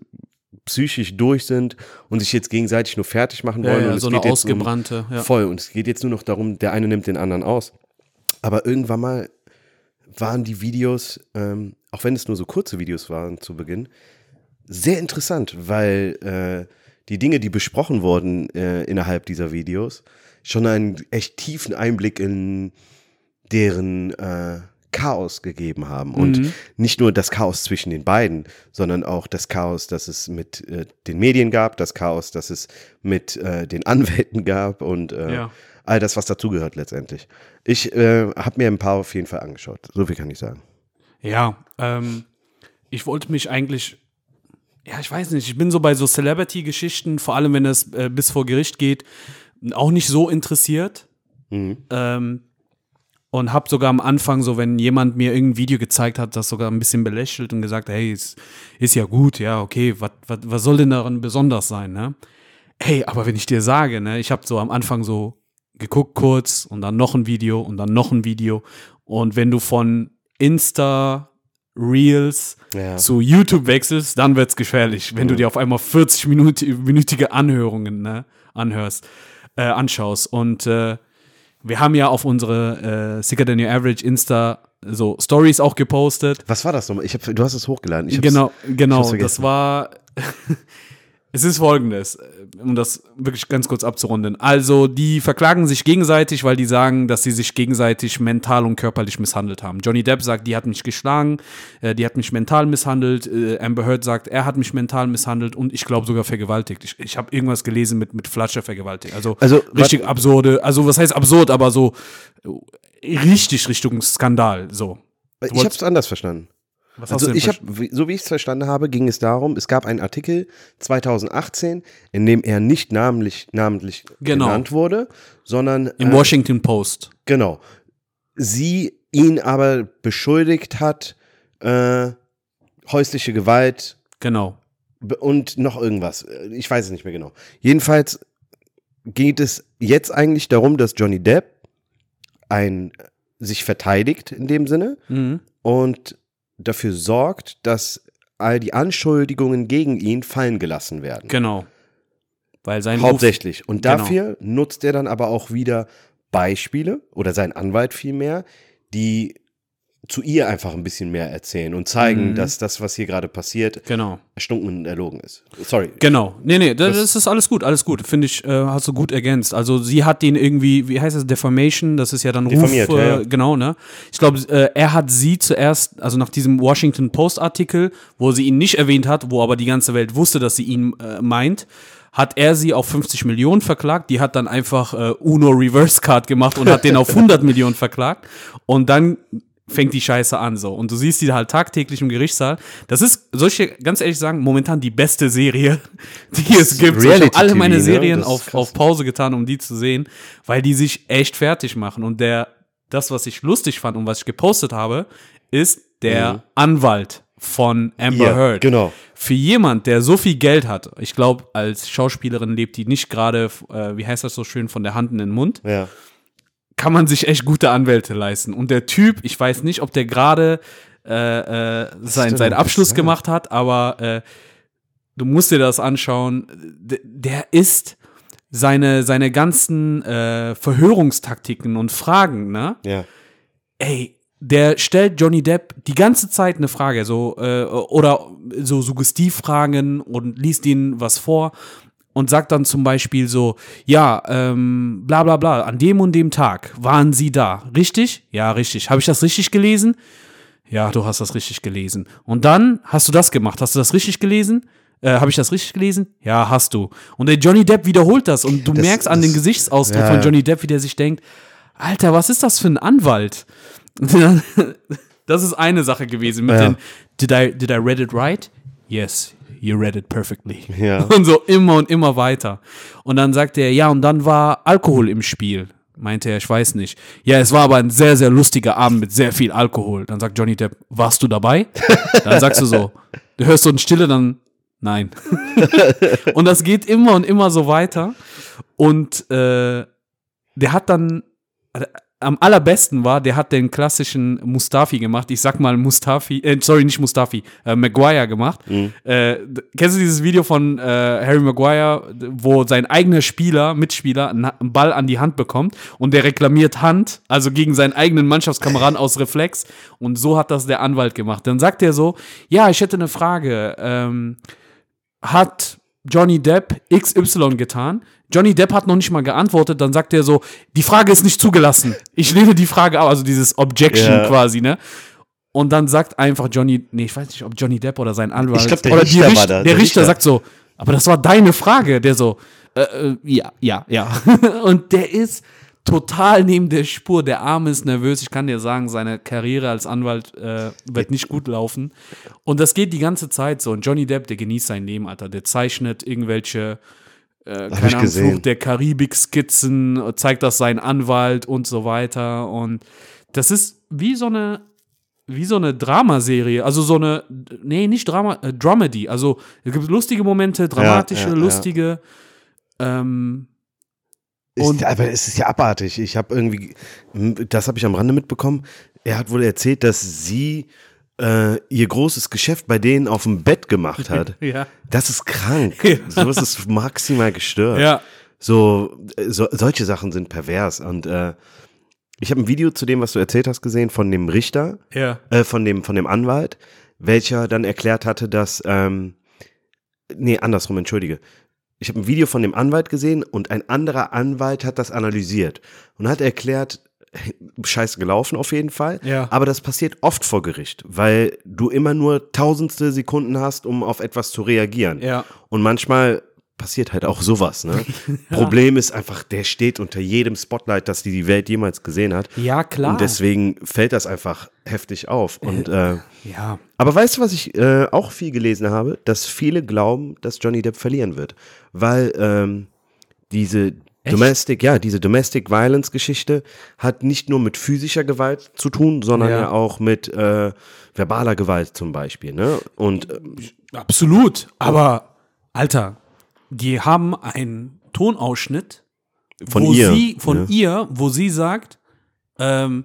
psychisch durch sind und sich jetzt gegenseitig nur fertig machen wollen. und es so eine geht jetzt um- ausgebrannte. ja. Voll. Und es geht jetzt nur noch darum, der eine nimmt den anderen aus. Aber irgendwann mal waren die Videos, ähm, auch wenn es nur so kurze Videos waren zu Beginn, sehr interessant, weil äh, die Dinge, die besprochen wurden äh, innerhalb dieser Videos, schon einen echt tiefen Einblick in deren äh, Chaos gegeben haben. Und nicht nur das Chaos zwischen den beiden, sondern auch das Chaos, das es mit äh, den Medien gab, das Chaos, das es mit äh, den Anwälten gab und äh, Ja. all das, was dazugehört letztendlich. Ich äh, habe mir ein paar auf jeden Fall angeschaut. So viel kann ich sagen. Ja, ähm, ich wollte mich eigentlich, ja, ich weiß nicht, ich bin so bei so Celebrity-Geschichten, vor allem wenn es äh, bis vor Gericht geht, auch nicht so interessiert. Ähm, und habe sogar am Anfang, so wenn jemand mir irgendein Video gezeigt hat, das sogar ein bisschen belächelt und gesagt, hey, ist, ist ja gut, ja, okay, was- soll denn daran besonders sein, ne? Hey, aber wenn ich dir sage, ne, ich habe so am Anfang so geguckt kurz und dann noch ein Video und dann noch ein Video und wenn du von Insta Reels Ja. zu YouTube wechselst, dann wird's gefährlich, wenn du dir auf einmal 40 Minuten, minütige Anhörungen ne, anhörst, äh, anschaust. Und äh, wir haben ja auf unsere äh, Sicker Than Your Average Insta so Stories auch gepostet. Was war das nochmal? Ich hab, du hast es hochgeladen. Genau, genau. Das war. es ist folgendes, äh, um das wirklich ganz kurz abzurunden. Also, die verklagen sich gegenseitig, weil die sagen, dass sie sich gegenseitig mental und körperlich misshandelt haben. Johnny Depp sagt, die hat mich geschlagen, äh, die hat mich mental misshandelt. Äh, Amber Heard sagt, er hat mich mental misshandelt und ich glaube sogar vergewaltigt. Ich, ich habe irgendwas gelesen mit, mit Flasche vergewaltigt. Also, Also, richtig absurde, also was heißt absurd, aber so richtig Richtung Skandal. So. Ich habe es anders verstanden. Was Also ich habe, so wie ich es verstanden habe, ging es darum, es gab einen Artikel 2018, in dem er nicht namentlich, namentlich Genau. genannt wurde, sondern im äh, Washington Post. genau, sie ihn aber beschuldigt hat, äh, häusliche Gewalt Genau. und noch irgendwas. Ich weiß es nicht mehr genau. Jedenfalls geht es jetzt eigentlich darum, dass Johnny Depp ein, sich verteidigt in dem Sinne Mhm. und dafür sorgt, dass all die Anschuldigungen gegen ihn fallen gelassen werden. Genau. Weil sein Hauptsächlich. Und Genau. dafür nutzt er dann aber auch wieder Beispiele oder sein Anwalt vielmehr, die zu ihr einfach ein bisschen mehr erzählen und zeigen, Mhm. dass das, was hier gerade passiert, genau. erstunken und erlogen ist. Sorry. Genau. Nee, nee, das, Das- ist alles gut, alles gut. Finde ich, äh, hast du gut ergänzt. Also sie hat den irgendwie, wie heißt das, Defamation, das ist ja dann Ruf, äh, ja, ja. genau, ne? Ich glaube, äh, er hat sie zuerst, also nach diesem Washington Post Artikel, wo sie ihn nicht erwähnt hat, wo aber die ganze Welt wusste, dass sie ihn äh, meint, hat er sie auf 50 Millionen verklagt. Die hat dann einfach äh, Uno Reverse Card gemacht und hat den auf 100 Millionen verklagt. Und dann fängt die Scheiße an so. Und du siehst die halt tagtäglich im Gerichtssaal. Das ist, soll ich dir ganz ehrlich sagen, momentan die beste Serie, die es gibt. So, Ich habe alle meine ne? Serien ist auf, auf Pause getan, um die zu sehen, weil die sich echt fertig machen. Und der, das, was ich lustig fand und was ich gepostet habe, ist der Anwalt von Amber Mhm. Ja, Heard. genau. Für jemand, der so viel Geld hat, ich glaube, als Schauspielerin lebt die nicht gerade, äh, wie heißt das so schön, von der Hand in den Mund, Ja. Kann man sich echt gute Anwälte leisten. Und der Typ, ich weiß nicht, ob der gerade äh, äh, sein, seinen Abschluss gemacht hat, aber äh, du musst dir das anschauen. D der ist seine, seine ganzen äh, Verhörungstaktiken und Fragen, ne? Ja. ey, der stellt Johnny Depp die ganze Zeit eine Frage, so, äh, oder so Suggestivfragen und liest ihnen was vor und sagt dann zum Beispiel so, ja, ähm, bla bla bla, an dem und dem Tag waren sie da. Richtig? Ja, richtig. Habe ich das richtig gelesen? Ja, du hast das richtig gelesen. Und dann hast du das gemacht. Hast du das richtig gelesen? Äh, Habe ich das richtig gelesen? Ja, hast du. Und der Johnny Depp wiederholt das und du Das- merkst an das- den Gesichtsausdruck ja, von. Johnny Depp, wie der sich denkt, Alter, was ist das für ein Anwalt? das ist eine Sache gewesen mit Ja. den did I, did I read it right? Yes, you read it perfectly. Ja. Und so immer und immer weiter. Und dann sagt er, ja, und dann war Alkohol im Spiel. Meinte er, ich weiß nicht. Ja, es war aber ein sehr, sehr lustiger Abend mit sehr viel Alkohol. Dann sagt Johnny Depp, warst du dabei? Dann sagst du so, du hörst so eine Stille, dann nein. und das geht immer und immer so weiter. Und äh, der hat dann, am allerbesten war, der hat den klassischen Mustafi gemacht. Ich sag mal Mustafi, äh, sorry, nicht Mustafi, äh, Maguire gemacht. Äh, d- kennst du dieses Video von äh, Harry Maguire, wo sein eigener Spieler, Mitspieler, einen Ball an die Hand bekommt und der reklamiert Hand, also gegen seinen eigenen Mannschaftskameraden aus Reflex. Und so hat das der Anwalt gemacht. Dann sagt er so, ja, ich hätte eine Frage. Ähm, hat Johnny Depp XY getan. Johnny Depp hat noch nicht mal geantwortet, dann sagt er so, die Frage ist nicht zugelassen. Ich lehne die Frage ab, also dieses Objection Ja. quasi, ne? Und dann sagt einfach Johnny, nee, ich weiß nicht, ob Johnny Depp oder sein Anwalt Ich glaub, der oder Richter die war Richter, da, der, der Richter Richter. sagt so, aber das war deine Frage, der so, äh, äh, ja, ja, ja. Und der ist total neben der Spur. Der Arme ist nervös. Ich kann dir sagen, seine Karriere als Anwalt äh, wird nicht gut laufen. Und das geht die ganze Zeit so. Und Johnny Depp, der genießt sein Leben, Alter. Der zeichnet irgendwelche, äh, keine Ahnung. Flucht der Karibik-Skizzen, zeigt das sein Anwalt und so weiter. Und das ist wie so eine wie so eine Dramaserie, also so eine, nee, nicht Drama, äh, Dramedy. Also es gibt lustige Momente, dramatische, ja, ja. lustige. Ähm, Ist, Und- aber es ist ja abartig. Ich habe irgendwie, das habe ich am Rande mitbekommen. Er hat wohl erzählt, dass sie äh, ihr großes Geschäft bei denen auf dem Bett gemacht hat. ja. Das ist krank. Ja. Sowas ist maximal gestört. Ja. So, äh, so, solche Sachen sind pervers. Und äh, ich habe ein Video zu dem, was du erzählt hast, gesehen von dem Richter, Ja. äh, von, dem, von dem Anwalt, welcher dann erklärt hatte, dass, ähm, nee, andersrum, entschuldige. Ich habe ein Video von dem Anwalt gesehen und ein anderer Anwalt hat das analysiert und hat erklärt, scheiße gelaufen auf jeden Fall, Ja. aber das passiert oft vor Gericht, weil du immer nur tausendste Sekunden hast, um auf etwas zu reagieren. Ja. Und manchmal passiert halt auch sowas. Ne? Problem ist einfach, der steht unter jedem Spotlight, das die, die Welt jemals gesehen hat. Ja, klar. Und deswegen fällt das einfach heftig auf. Und, äh, ja. aber weißt du, was ich äh, auch viel gelesen habe? Dass viele glauben, dass Johnny Depp verlieren wird. Weil ähm, diese, Domestic, ja, diese Domestic Violence Geschichte hat nicht nur mit physischer Gewalt zu tun, sondern ja, Ja. auch mit äh, verbaler Gewalt zum Beispiel. Ne? Und äh, Absolut. Aber, Alter, die haben einen Tonausschnitt Von wo ihr, Sie, von ja. ihr, wo sie sagt, ähm,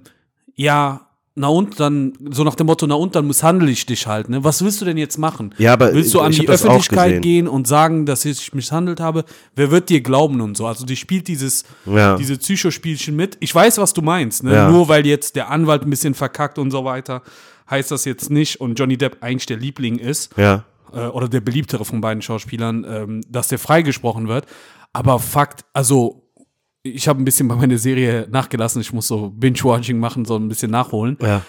ja, na und dann, so nach dem Motto, na und dann misshandle ich dich halt, ne? Was willst du denn jetzt machen? Ja, aber Willst du an die Öffentlichkeit gehen und sagen, dass ich misshandelt habe? Wer wird dir glauben und so? Also die spielt dieses, Ja. diese Psychospielchen mit. Ich weiß, was du meinst, ne? Ja. Nur weil jetzt der Anwalt ein bisschen verkackt und so weiter, heißt das jetzt nicht und Johnny Depp eigentlich der Liebling ist ja, äh, oder der beliebtere von beiden Schauspielern, ähm, dass der freigesprochen wird. Aber Fakt, also ich habe ein bisschen bei meiner Serie nachgelassen, ich muss so Binge-Watching machen, so ein bisschen nachholen. ja.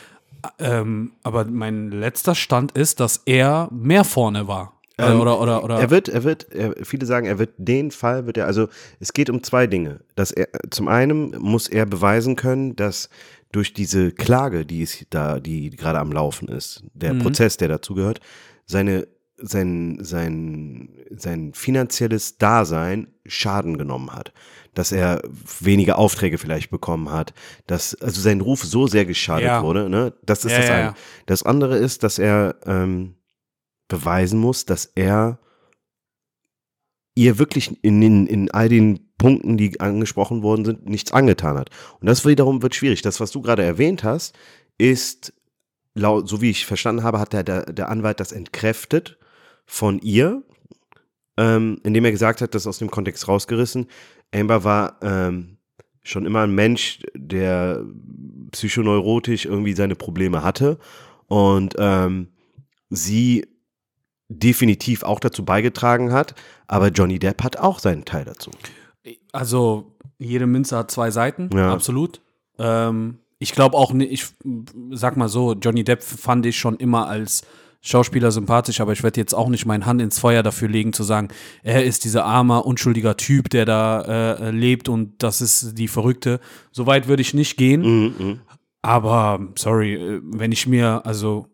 Ähm, aber mein letzter Stand ist, dass er mehr vorne war. Äh, Ähm, oder, oder, oder. Er wird, er wird, er, viele sagen, er wird den Fall, wird er, also es geht um zwei Dinge. Dass er, zum einen muss er beweisen können, dass durch diese Klage, die es da, die gerade am Laufen ist, der Mhm. Prozess, der dazugehört, seine, sein, sein, sein finanzielles Dasein Schaden genommen hat. Dass er weniger Aufträge vielleicht bekommen hat, dass also sein Ruf so sehr geschadet Ja. wurde. Ne? Das ist Ja, das ja, eine. Das andere ist, dass er ähm, beweisen muss, dass er ihr wirklich in, in, in all den Punkten, die angesprochen worden sind, nichts angetan hat. Und das wiederum wird schwierig. Das, was du gerade erwähnt hast, ist, so wie ich verstanden habe, hat der, der Anwalt das entkräftet von ihr, ähm, indem er gesagt hat, das aus dem Kontext rausgerissen. Amber war ähm, schon immer ein Mensch, der psychoneurotisch irgendwie seine Probleme hatte und ähm, sie definitiv auch dazu beigetragen hat, aber Johnny Depp hat auch seinen Teil dazu. Also, jede Münze hat zwei Seiten, Ja. absolut. Ähm, ich glaube auch ich sag mal so, Johnny Depp fand ich schon immer als Schauspieler sympathisch, aber ich werde jetzt auch nicht meine Hand ins Feuer dafür legen, zu sagen, er ist dieser armer, unschuldiger Typ, der da äh, lebt und das ist die Verrückte. So weit würde ich nicht gehen. Mhm, mhm. Aber, sorry, äh, wenn ich mir, also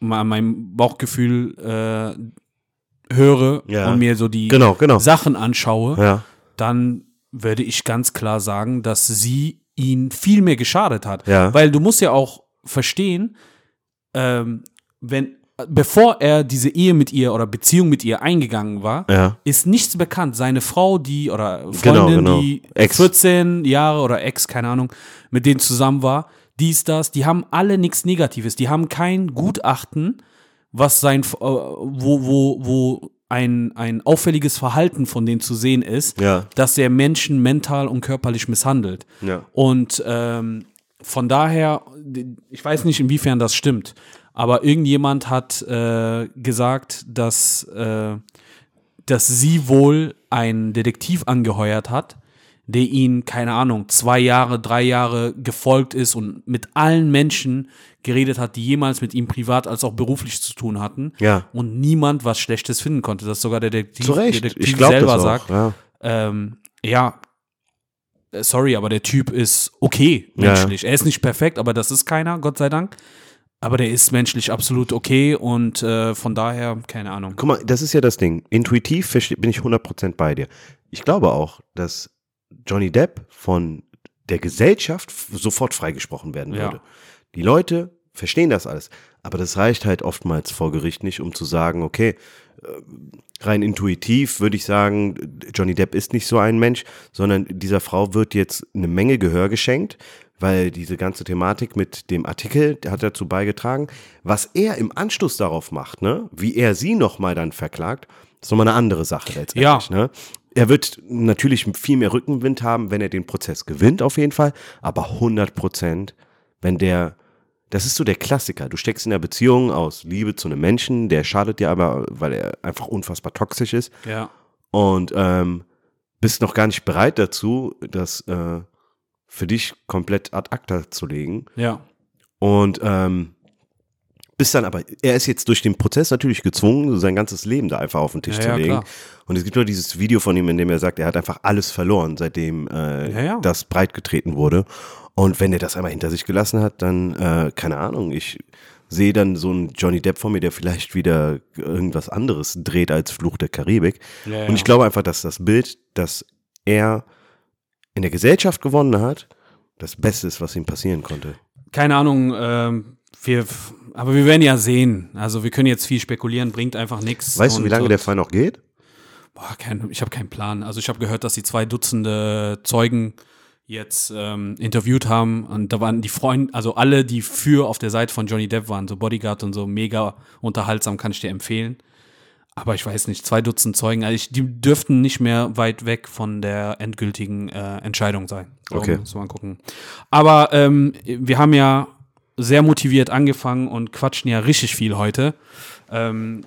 mal mein Bauchgefühl äh, höre Ja. und mir so die Genau, genau. Sachen anschaue, Ja, dann würde ich ganz klar sagen, dass sie ihn viel mehr geschadet hat. Ja. Weil du musst ja auch verstehen, ähm, wenn, bevor er diese Ehe mit ihr oder Beziehung mit ihr eingegangen war, ja. ist nichts bekannt. Seine Frau, die oder Freundin, Genau, genau. die Ex. 14 Jahre oder Ex, keine Ahnung, mit denen zusammen war, dies, das, die haben alle nichts Negatives. Die haben kein Gutachten, was sein, äh, wo, wo, wo ein, ein auffälliges Verhalten von denen zu sehen ist, Ja. dass der Menschen mental und körperlich misshandelt. Ja. Und ähm, von daher, ich weiß nicht, inwiefern das stimmt, aber irgendjemand hat äh, gesagt, dass, äh, dass sie wohl einen Detektiv angeheuert hat, der ihn, keine Ahnung, zwei Jahre, drei Jahre gefolgt ist und mit allen Menschen geredet hat, die jemals mit ihm privat als auch beruflich zu tun hatten. Ja. Und niemand was Schlechtes finden konnte. dass sogar der Detektiv, Zu Recht. Detektiv selber sagt. Ja. Ähm, ja, äh, sorry, aber der Typ ist okay Ja. menschlich. Er ist nicht perfekt, aber das ist keiner, Gott sei Dank. Aber der ist menschlich absolut okay und äh, von daher, keine Ahnung. Guck mal, das ist ja das Ding. Intuitiv bin ich 100% bei dir. Ich glaube auch, dass Johnny Depp von der Gesellschaft sofort freigesprochen werden Ja. würde. Die Leute verstehen das alles. Aber das reicht halt oftmals vor Gericht nicht, um zu sagen, okay, äh, rein intuitiv würde ich sagen, Johnny Depp ist nicht so ein Mensch, sondern dieser Frau wird jetzt eine Menge Gehör geschenkt, weil diese ganze Thematik mit dem Artikel, hat dazu beigetragen. Was er im Anschluss darauf macht, ne, wie er sie nochmal dann verklagt, ist nochmal eine andere Sache letztendlich. Ja. Ne? Er wird natürlich viel mehr Rückenwind haben, wenn er den Prozess gewinnt, auf jeden Fall. Aber 100 Prozent, wenn der, das ist so der Klassiker. Du steckst in einer Beziehung aus Liebe zu einem Menschen, der schadet dir aber, weil er einfach unfassbar toxisch ist Ja. und ähm, bist noch gar nicht bereit dazu, das äh, für dich komplett ad acta zu legen. Ja. Und ähm, bist dann aber, er ist jetzt durch den Prozess natürlich gezwungen, sein ganzes Leben da einfach auf den Tisch Ja, zu ja, legen. klar. Und es gibt nur dieses Video von ihm, in dem er sagt, er hat einfach alles verloren, seitdem äh, Ja, das breitgetreten wurde. Und wenn er das einmal hinter sich gelassen hat, dann, äh, keine Ahnung, ich sehe dann so einen Johnny Depp vor mir, der vielleicht wieder irgendwas anderes dreht als Fluch der Karibik. Und ich glaube einfach, dass das Bild, das er in der Gesellschaft gewonnen hat, das Beste ist, was ihm passieren konnte. Keine Ahnung, ähm, wir, aber wir werden ja sehen. Also wir können jetzt viel spekulieren, bringt einfach nichts. Weißt du, wie lange der Fall noch geht? Boah, kein, ich habe keinen Plan. Also ich habe gehört, dass sie zwei Dutzende Zeugen jetzt ähm, interviewt haben und da waren die Freunde, also alle, die für auf der Seite von Johnny Depp waren, so Bodyguard und so, mega unterhaltsam, kann ich dir empfehlen. Aber ich weiß nicht, zwei Dutzend Zeugen, also ich, die dürften nicht mehr weit weg von der endgültigen äh, Entscheidung sein. So, Okay. Muss man gucken. Aber ähm, wir haben ja sehr motiviert angefangen und quatschen ja richtig viel heute. Ähm,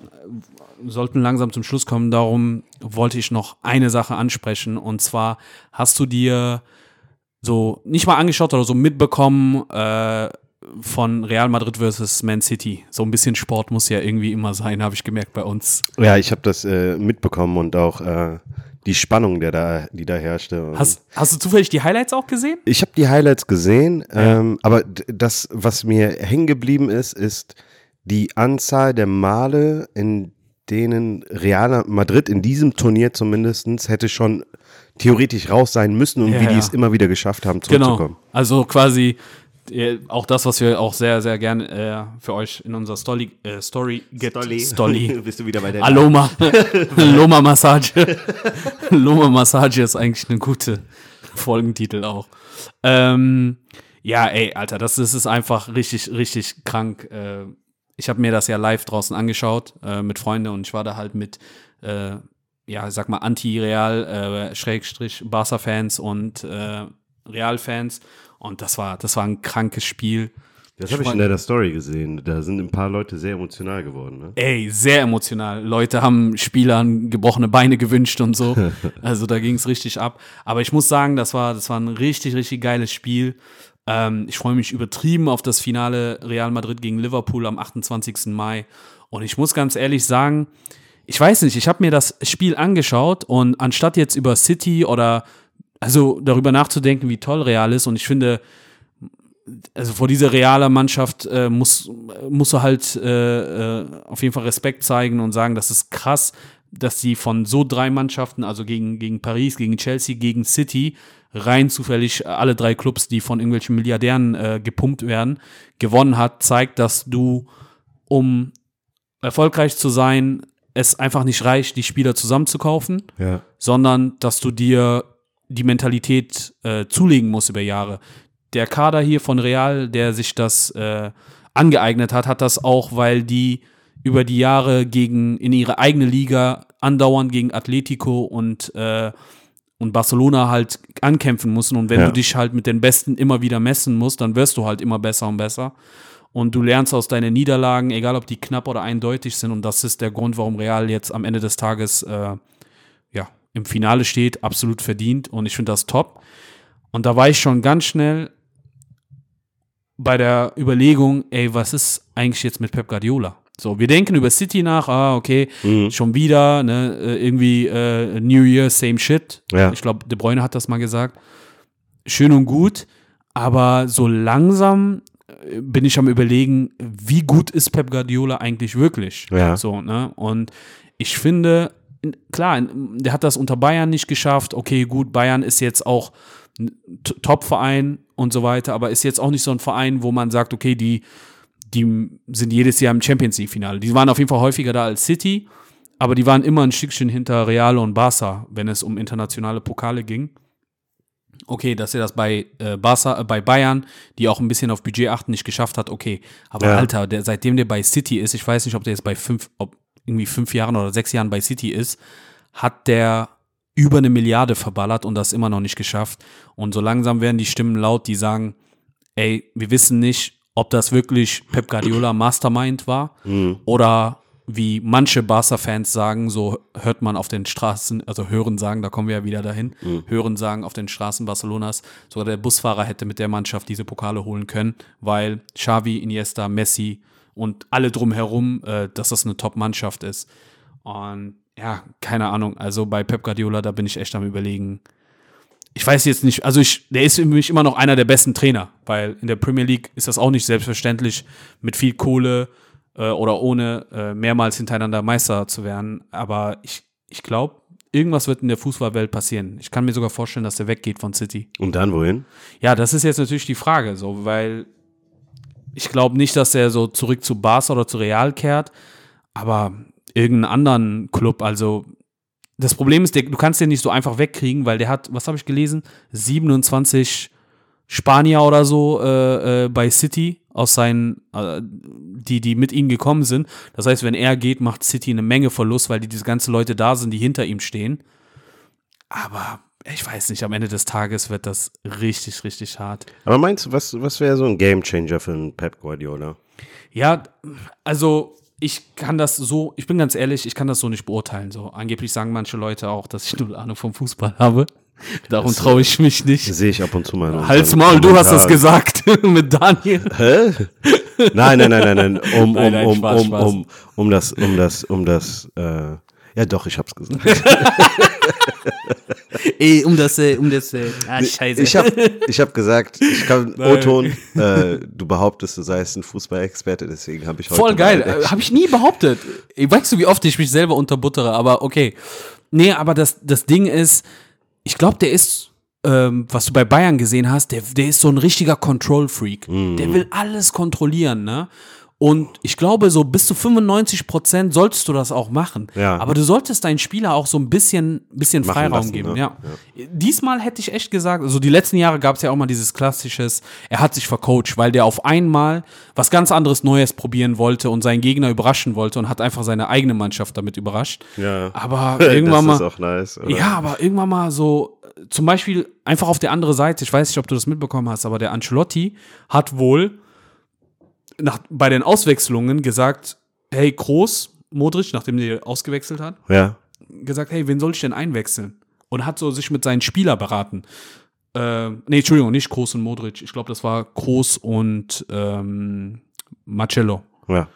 sollten langsam zum Schluss kommen. Darum wollte ich noch eine Sache ansprechen. Und zwar hast du dir so nicht mal angeschaut oder so mitbekommen äh, von Real Madrid versus Man City. So ein bisschen Sport muss ja irgendwie immer sein, habe ich gemerkt bei uns. Ja, ich habe das äh, mitbekommen und auch äh, die Spannung, der da, die da herrschte. Hast, hast du zufällig die Highlights auch gesehen? Ich habe die Highlights gesehen, ähm, aber das, was mir hängen geblieben ist, ist die Anzahl der Male, in denen Real Madrid in diesem Turnier zumindest hätte schon theoretisch raus sein müssen und Ja, wie die ja. es immer wieder geschafft haben, Genau. zurückzukommen. Also quasi auch das, was wir auch sehr, sehr gerne äh, für euch in unserer Story, äh, Story, get, Story. Bist du wieder bei der Aloma. Loma Massage. Loma Massage ist eigentlich eine gute Folgentitel auch. Ähm, ja, ey, Alter, das, das ist einfach richtig, richtig krank. Äh, ich habe mir das ja live draußen angeschaut äh, mit Freunden und ich war da halt mit, äh, ja, sag mal, Anti-Real, äh, Schrägstrich, Barca-Fans und äh, Real-Fans. Und das war, das war ein krankes Spiel. Das habe ich in deiner Story gesehen. Da sind ein paar Leute sehr emotional geworden. Ne? Ey, sehr emotional. Leute haben Spielern gebrochene Beine gewünscht und so. Also da ging es richtig ab. Aber ich muss sagen, das war, das war ein richtig, richtig geiles Spiel. Ähm, ich freue mich übertrieben auf das Finale Real Madrid gegen Liverpool am 28. Mai. Und ich muss ganz ehrlich sagen, ich weiß nicht, ich habe mir das Spiel angeschaut und anstatt jetzt über City oder also darüber nachzudenken, wie toll Real ist, und ich finde, also vor dieser realer Mannschaft äh, muss, musst du halt äh, äh, auf jeden Fall Respekt zeigen und sagen, das ist krass, dass sie von so drei Mannschaften, also gegen, gegen Paris, gegen Chelsea, gegen City, rein zufällig alle drei Clubs, die von irgendwelchen Milliardären äh, gepumpt werden, gewonnen hat, zeigt, dass du, um erfolgreich zu sein, es einfach nicht reicht, die Spieler zusammenzukaufen, Ja. sondern dass du dir die Mentalität äh, zulegen musst über Jahre. Der Kader hier von Real, der sich das äh, angeeignet hat, hat das auch, weil die über die Jahre gegen in ihre eigene Liga andauernd gegen Atletico und äh, und Barcelona halt ankämpfen mussten. Und wenn Ja. du dich halt mit den Besten immer wieder messen musst, dann wirst du halt immer besser und besser. Und du lernst aus deinen Niederlagen, egal ob die knapp oder eindeutig sind. Und das ist der Grund, warum Real jetzt am Ende des Tages äh, im Finale steht, absolut verdient. Und ich finde das top. Und da war ich schon ganz schnell bei der Überlegung, ey, was ist eigentlich jetzt mit Pep Guardiola? So, wir denken über City nach, ah, okay, schon wieder, ne, äh, irgendwie äh, New Year, same shit. Ja. Ich glaube, De Bruyne hat das mal gesagt. Schön und gut, aber so langsam äh, bin ich am überlegen, wie gut ist Pep Guardiola eigentlich wirklich? Ja. So, ne? Und ich finde, in- klar, der hat das unter Bayern nicht geschafft. Okay, gut, Bayern ist jetzt auch Top-Verein und so weiter, aber ist jetzt auch nicht so ein Verein, wo man sagt, okay, die, die sind jedes Jahr im Champions League-Finale. Die waren auf jeden Fall häufiger da als City, aber die waren immer ein Stückchen hinter Real und Barca, wenn es um internationale Pokale ging. Okay, dass er das bei, äh, Barca, äh, bei Bayern, die auch ein bisschen auf Budget achten, nicht geschafft hat, okay. Aber Ja. Alter, der, seitdem der bei City ist, ich weiß nicht, ob der jetzt bei fünf, ob irgendwie fünf Jahren oder sechs Jahren bei City ist, hat der über eine Milliarde verballert und das immer noch nicht geschafft. Und so langsam werden die Stimmen laut, die sagen, ey, wir wissen nicht, ob das wirklich Pep Guardiola Mastermind war oder wie manche Barca-Fans sagen, so hört man auf den Straßen, also hören sagen, da kommen wir ja wieder dahin, hören sagen auf den Straßen Barcelonas, sogar der Busfahrer hätte mit der Mannschaft diese Pokale holen können, weil Xavi, Iniesta, Messi und alle drumherum, äh, dass das eine Top-Mannschaft ist. Und ja, keine Ahnung, also bei Pep Guardiola, da bin ich echt am überlegen, ich weiß jetzt nicht, also ich, der ist für mich immer noch einer der besten Trainer, weil in der Premier League ist das auch nicht selbstverständlich, mit viel Kohle äh, oder ohne äh, mehrmals hintereinander Meister zu werden. Aber ich, ich glaube, irgendwas wird in der Fußballwelt passieren. Ich kann mir sogar vorstellen, dass er weggeht von City. Und dann wohin? Ja, das ist jetzt natürlich die Frage, so, weil ich glaube nicht, dass er so zurück zu Barca oder zu Real kehrt, aber irgendeinen anderen Club, also das Problem ist, der, du kannst den nicht so einfach wegkriegen, weil der hat, was habe ich gelesen, 27 Spanier oder so äh, äh, bei City aus seinen, äh, die, die mit ihm gekommen sind. Das heißt, wenn er geht, macht City eine Menge Verlust, weil die diese ganzen Leute da sind, die hinter ihm stehen. Aber ich weiß nicht, am Ende des Tages wird das richtig, richtig hart. Aber meinst du, was, was wäre so ein Gamechanger für einen Pep Guardiola? Ja, also ich kann das so, ich bin ganz ehrlich, ich kann das so nicht beurteilen. So angeblich sagen manche Leute auch, dass ich null Ahnung vom Fußball habe. Darum traue ich mich nicht. Sehe ich ab und zu mal. Halt's Maul, du hast das gesagt mit Daniel. Hä? Nein, nein, nein, nein, nein. Um, um, um, um, um, um das, um das, um das, äh, ja doch, ich hab's gesagt. Ey, um das, äh, um das, äh, ah, scheiße. Ich habe ich hab gesagt, ich kann O-Ton, äh, du behauptest, du seist ein Fußballexperte, deswegen habe ich heute. Voll geil. Äh, Habe ich nie behauptet. Weißt du, wie oft ich mich selber unterbuttere, aber okay. Nee, aber das, das Ding ist, ich glaube, der ist, ähm, was du bei Bayern gesehen hast, der, der ist so ein richtiger Control-Freak. Mhm. Der will alles kontrollieren, ne? Und ich glaube, so bis zu 95 Prozent solltest du das auch machen. Ja. Aber du solltest deinen Spieler auch so ein bisschen, bisschen Machen Freiraum lassen, geben. ne? Ja. Diesmal hätte ich echt gesagt, also die letzten Jahre gab es ja auch mal dieses klassisches, er hat sich vercoacht, weil der auf einmal was ganz anderes Neues probieren wollte und seinen Gegner überraschen wollte und hat einfach seine eigene Mannschaft damit überrascht. Ja. Aber irgendwann das mal. ist auch nice. Oder? Ja, aber irgendwann mal so, zum Beispiel einfach auf der andere Seite, ich weiß nicht, ob du das mitbekommen hast, aber der Ancelotti hat wohl nach, bei den Auswechslungen gesagt, hey, Groß, Modric, nachdem der ausgewechselt hat, Ja. gesagt, hey, wen soll ich denn einwechseln? Und hat so sich mit seinen Spieler beraten. Äh, nee, Entschuldigung, nicht Groß und Modric. Ich glaube, das war Groß und ähm, Marcello. Ja.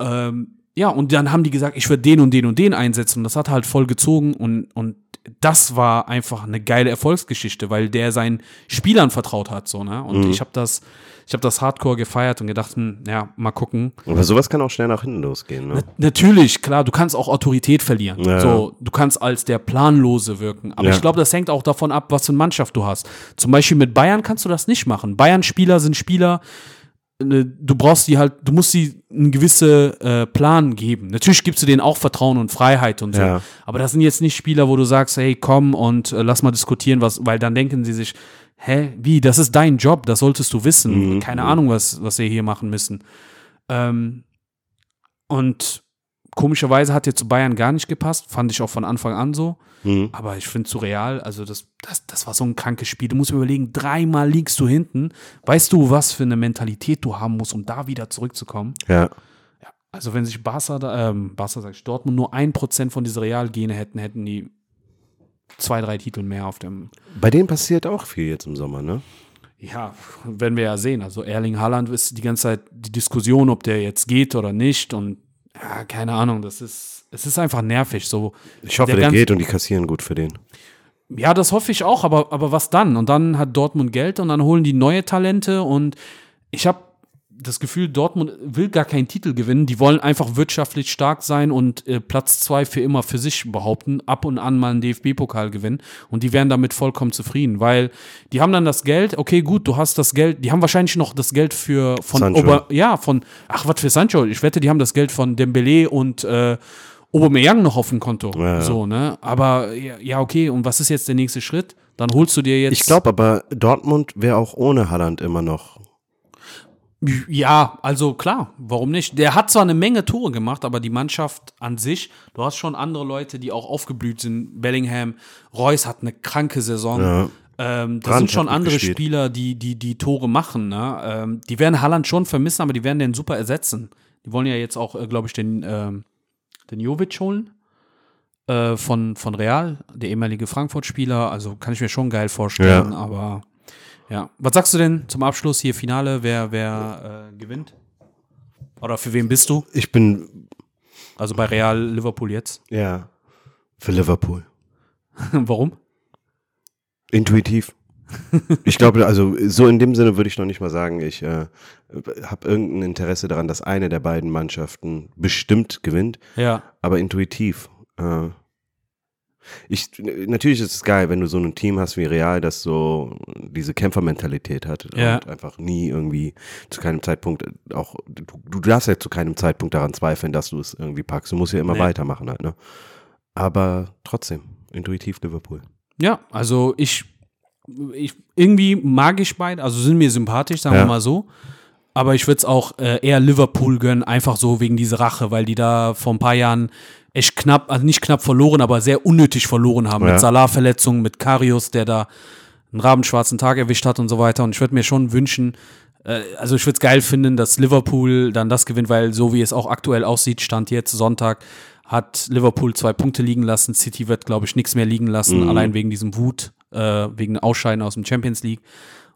Ähm, ja, und dann haben die gesagt, ich würde den und den und den einsetzen. Und das hat halt voll gezogen und, und das war einfach eine geile Erfolgsgeschichte, weil der seinen Spielern vertraut hat, so, ne? Und ich habe das, ich habe das Hardcore gefeiert und gedacht, hm, ja, mal gucken. Aber sowas kann auch schnell nach hinten losgehen, ne? Natürlich, klar, du kannst auch Autorität verlieren. Ja. So, du kannst als der Planlose wirken. Aber Ja. ich glaube, das hängt auch davon ab, was für eine Mannschaft du hast. Zum Beispiel mit Bayern kannst du das nicht machen. Bayern-Spieler sind Spieler, du brauchst die halt, du musst sie einen gewissen äh, Plan geben. Natürlich gibst du denen auch Vertrauen und Freiheit und so. Ja. Aber das sind jetzt nicht Spieler, wo du sagst, hey, komm und äh, lass mal diskutieren, was, weil dann denken sie sich, hä, wie, das ist dein Job, das solltest du wissen. Mhm. Keine Ahnung, was, was wir hier machen müssen. Ähm, und komischerweise hat jetzt zu Bayern gar nicht gepasst, fand ich auch von Anfang an so. Mhm. Aber ich finde zu Real, also das, das, das war so ein krankes Spiel. Du musst mir überlegen, dreimal liegst du hinten. Weißt du, was für eine Mentalität du haben musst, um da wieder zurückzukommen? Ja. Also wenn sich Barca, da, ähm, Barca sag ich, Dortmund nur ein Prozent von dieser Real-Gene hätten, hätten die zwei, drei Titel mehr auf dem. Bei denen passiert auch viel jetzt im Sommer, ne? Ja, werden wir ja sehen. Also Erling Haaland ist die ganze Zeit die Diskussion, ob der jetzt geht oder nicht. Und ja, keine Ahnung, das ist, es ist einfach nervig. So, Ich hoffe, Der der, geht und die kassieren gut für den. Ja, das hoffe ich auch, aber, aber was dann? Und dann hat Dortmund Geld und dann holen die neue Talente und ich habe das Gefühl, Dortmund will gar keinen Titel gewinnen. Die wollen einfach wirtschaftlich stark sein und äh, Platz zwei für immer für sich behaupten, ab und an mal einen DFB-Pokal gewinnen und die wären damit vollkommen zufrieden, weil die haben dann das Geld, okay, gut, du hast das Geld, die haben wahrscheinlich noch das Geld für von Sancho. Ober, ja, von, ach, was für Sancho, ich wette, die haben das Geld von Dembele und äh, Aubameyang noch auf dem Konto. Ja, ja. So, ne? Aber ja, okay, und was ist jetzt der nächste Schritt? Dann holst du dir jetzt. Ich glaube aber, Dortmund wäre auch ohne Haaland immer noch. Ja, also klar, warum nicht? Der hat zwar eine Menge Tore gemacht, aber die Mannschaft an sich, du hast schon andere Leute, die auch aufgeblüht sind. Bellingham, Reus hat eine kranke Saison. Ja. Ähm, das Brandt sind schon andere gespielt. Spieler, die, die, die Tore machen. Ne? Ähm, die werden Haaland schon vermissen, aber die werden den super ersetzen. Die wollen ja jetzt auch, äh, glaube ich, den, ähm, den Jovic holen. Äh, von, von Real, der ehemalige Frankfurt-Spieler. Also kann ich mir schon geil vorstellen, Ja. aber ja. Was sagst du denn zum Abschluss hier Finale? Wer, wer äh, gewinnt? Oder für wen bist du? Ich bin, Also bei Real Liverpool jetzt. ja, für Liverpool. Warum? Intuitiv. Ich glaube, also so in dem Sinne würde ich noch nicht mal sagen, ich äh, habe irgendein Interesse daran, dass eine der beiden Mannschaften bestimmt gewinnt, Ja. aber intuitiv. Äh, Ich, natürlich ist es geil, wenn du so ein Team hast wie Real, das so diese Kämpfermentalität hat Ja. und einfach nie irgendwie zu keinem Zeitpunkt auch, du, du darfst ja zu keinem Zeitpunkt daran zweifeln, dass du es irgendwie packst. Du musst ja immer Nee. weitermachen halt, ne? Aber trotzdem, intuitiv Liverpool. Ja, also ich, ich irgendwie mag ich beide, also sind mir sympathisch, sagen Ja. wir mal so. Aber ich würde es auch äh, eher Liverpool gönnen, einfach so wegen dieser Rache, weil die da vor ein paar Jahren echt knapp, also nicht knapp verloren, aber sehr unnötig verloren haben. Ja. Mit Salah-Verletzungen, mit Karius, der da einen rabenschwarzen Tag erwischt hat und so weiter. Und ich würde mir schon wünschen, äh, also ich würde es geil finden, dass Liverpool dann das gewinnt, weil so wie es auch aktuell aussieht, stand jetzt Sonntag, hat Liverpool zwei Punkte liegen lassen. City wird, glaube ich, nichts mehr liegen lassen, Mhm. allein wegen diesem Wut, äh, wegen Ausscheiden aus dem Champions League.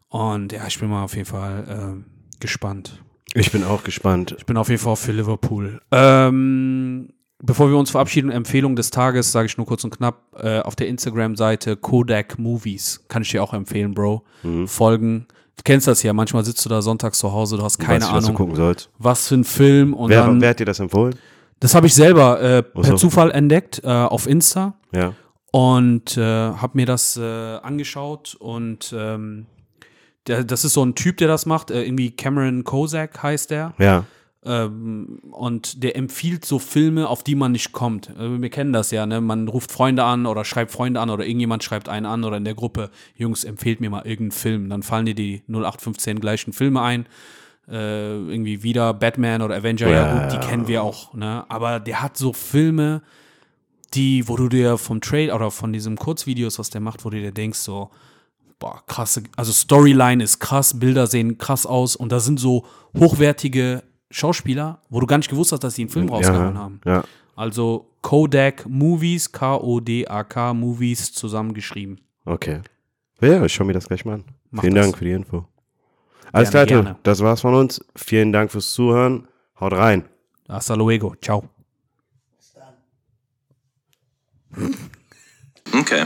Und ja, ich bin mal auf jeden Fall äh, gespannt. Ich bin auch gespannt. Ich bin auf jeden Fall für Liverpool. Ähm, bevor wir uns verabschieden, Empfehlung des Tages, sage ich nur kurz und knapp, äh, auf der Instagram-Seite Kodak Movies. Kann ich dir auch empfehlen, Bro. Mhm. Folgen. Du kennst das ja, manchmal sitzt du da sonntags zu Hause, du hast keine du, was du Ahnung, gucken sollst. was für ein Film. Und Wer, dann, wer hat dir das empfohlen? das habe ich selber äh, per so. Zufall entdeckt äh, auf Insta Ja. und äh, habe mir das äh, angeschaut und ähm, der, das ist so ein Typ, der das macht, äh, irgendwie Cameron Kozak heißt der. Ja. Ähm, und der empfiehlt so Filme, auf die man nicht kommt. Äh, wir kennen das ja, ne? Man ruft Freunde an oder schreibt Freunde an oder irgendjemand schreibt einen an oder in der Gruppe, Jungs, empfehlt mir mal irgendeinen Film. Dann fallen dir die 0815 gleichen Filme ein. Äh, irgendwie wieder Batman oder Avenger, ja, Ja, gut, die kennen wir auch, ne? Aber der hat so Filme, die, wo du dir vom Trail oder von diesem Kurzvideos, was der macht, wo du dir denkst, so, boah, krasse, also Storyline ist krass, Bilder sehen krass aus und da sind so hochwertige Schauspieler, wo du gar nicht gewusst hast, dass die einen Film rausgehauen ja. haben. Ja. Also Kodak Movies, K-O-D-A-K Movies zusammengeschrieben. Okay. Ja, ich schau mir das gleich mal an. Mach Vielen das. Dank für die Info. Alles Gerne, klar, gerne. das war's von uns. Vielen Dank fürs Zuhören. Haut rein. Hasta luego. Ciao. Okay.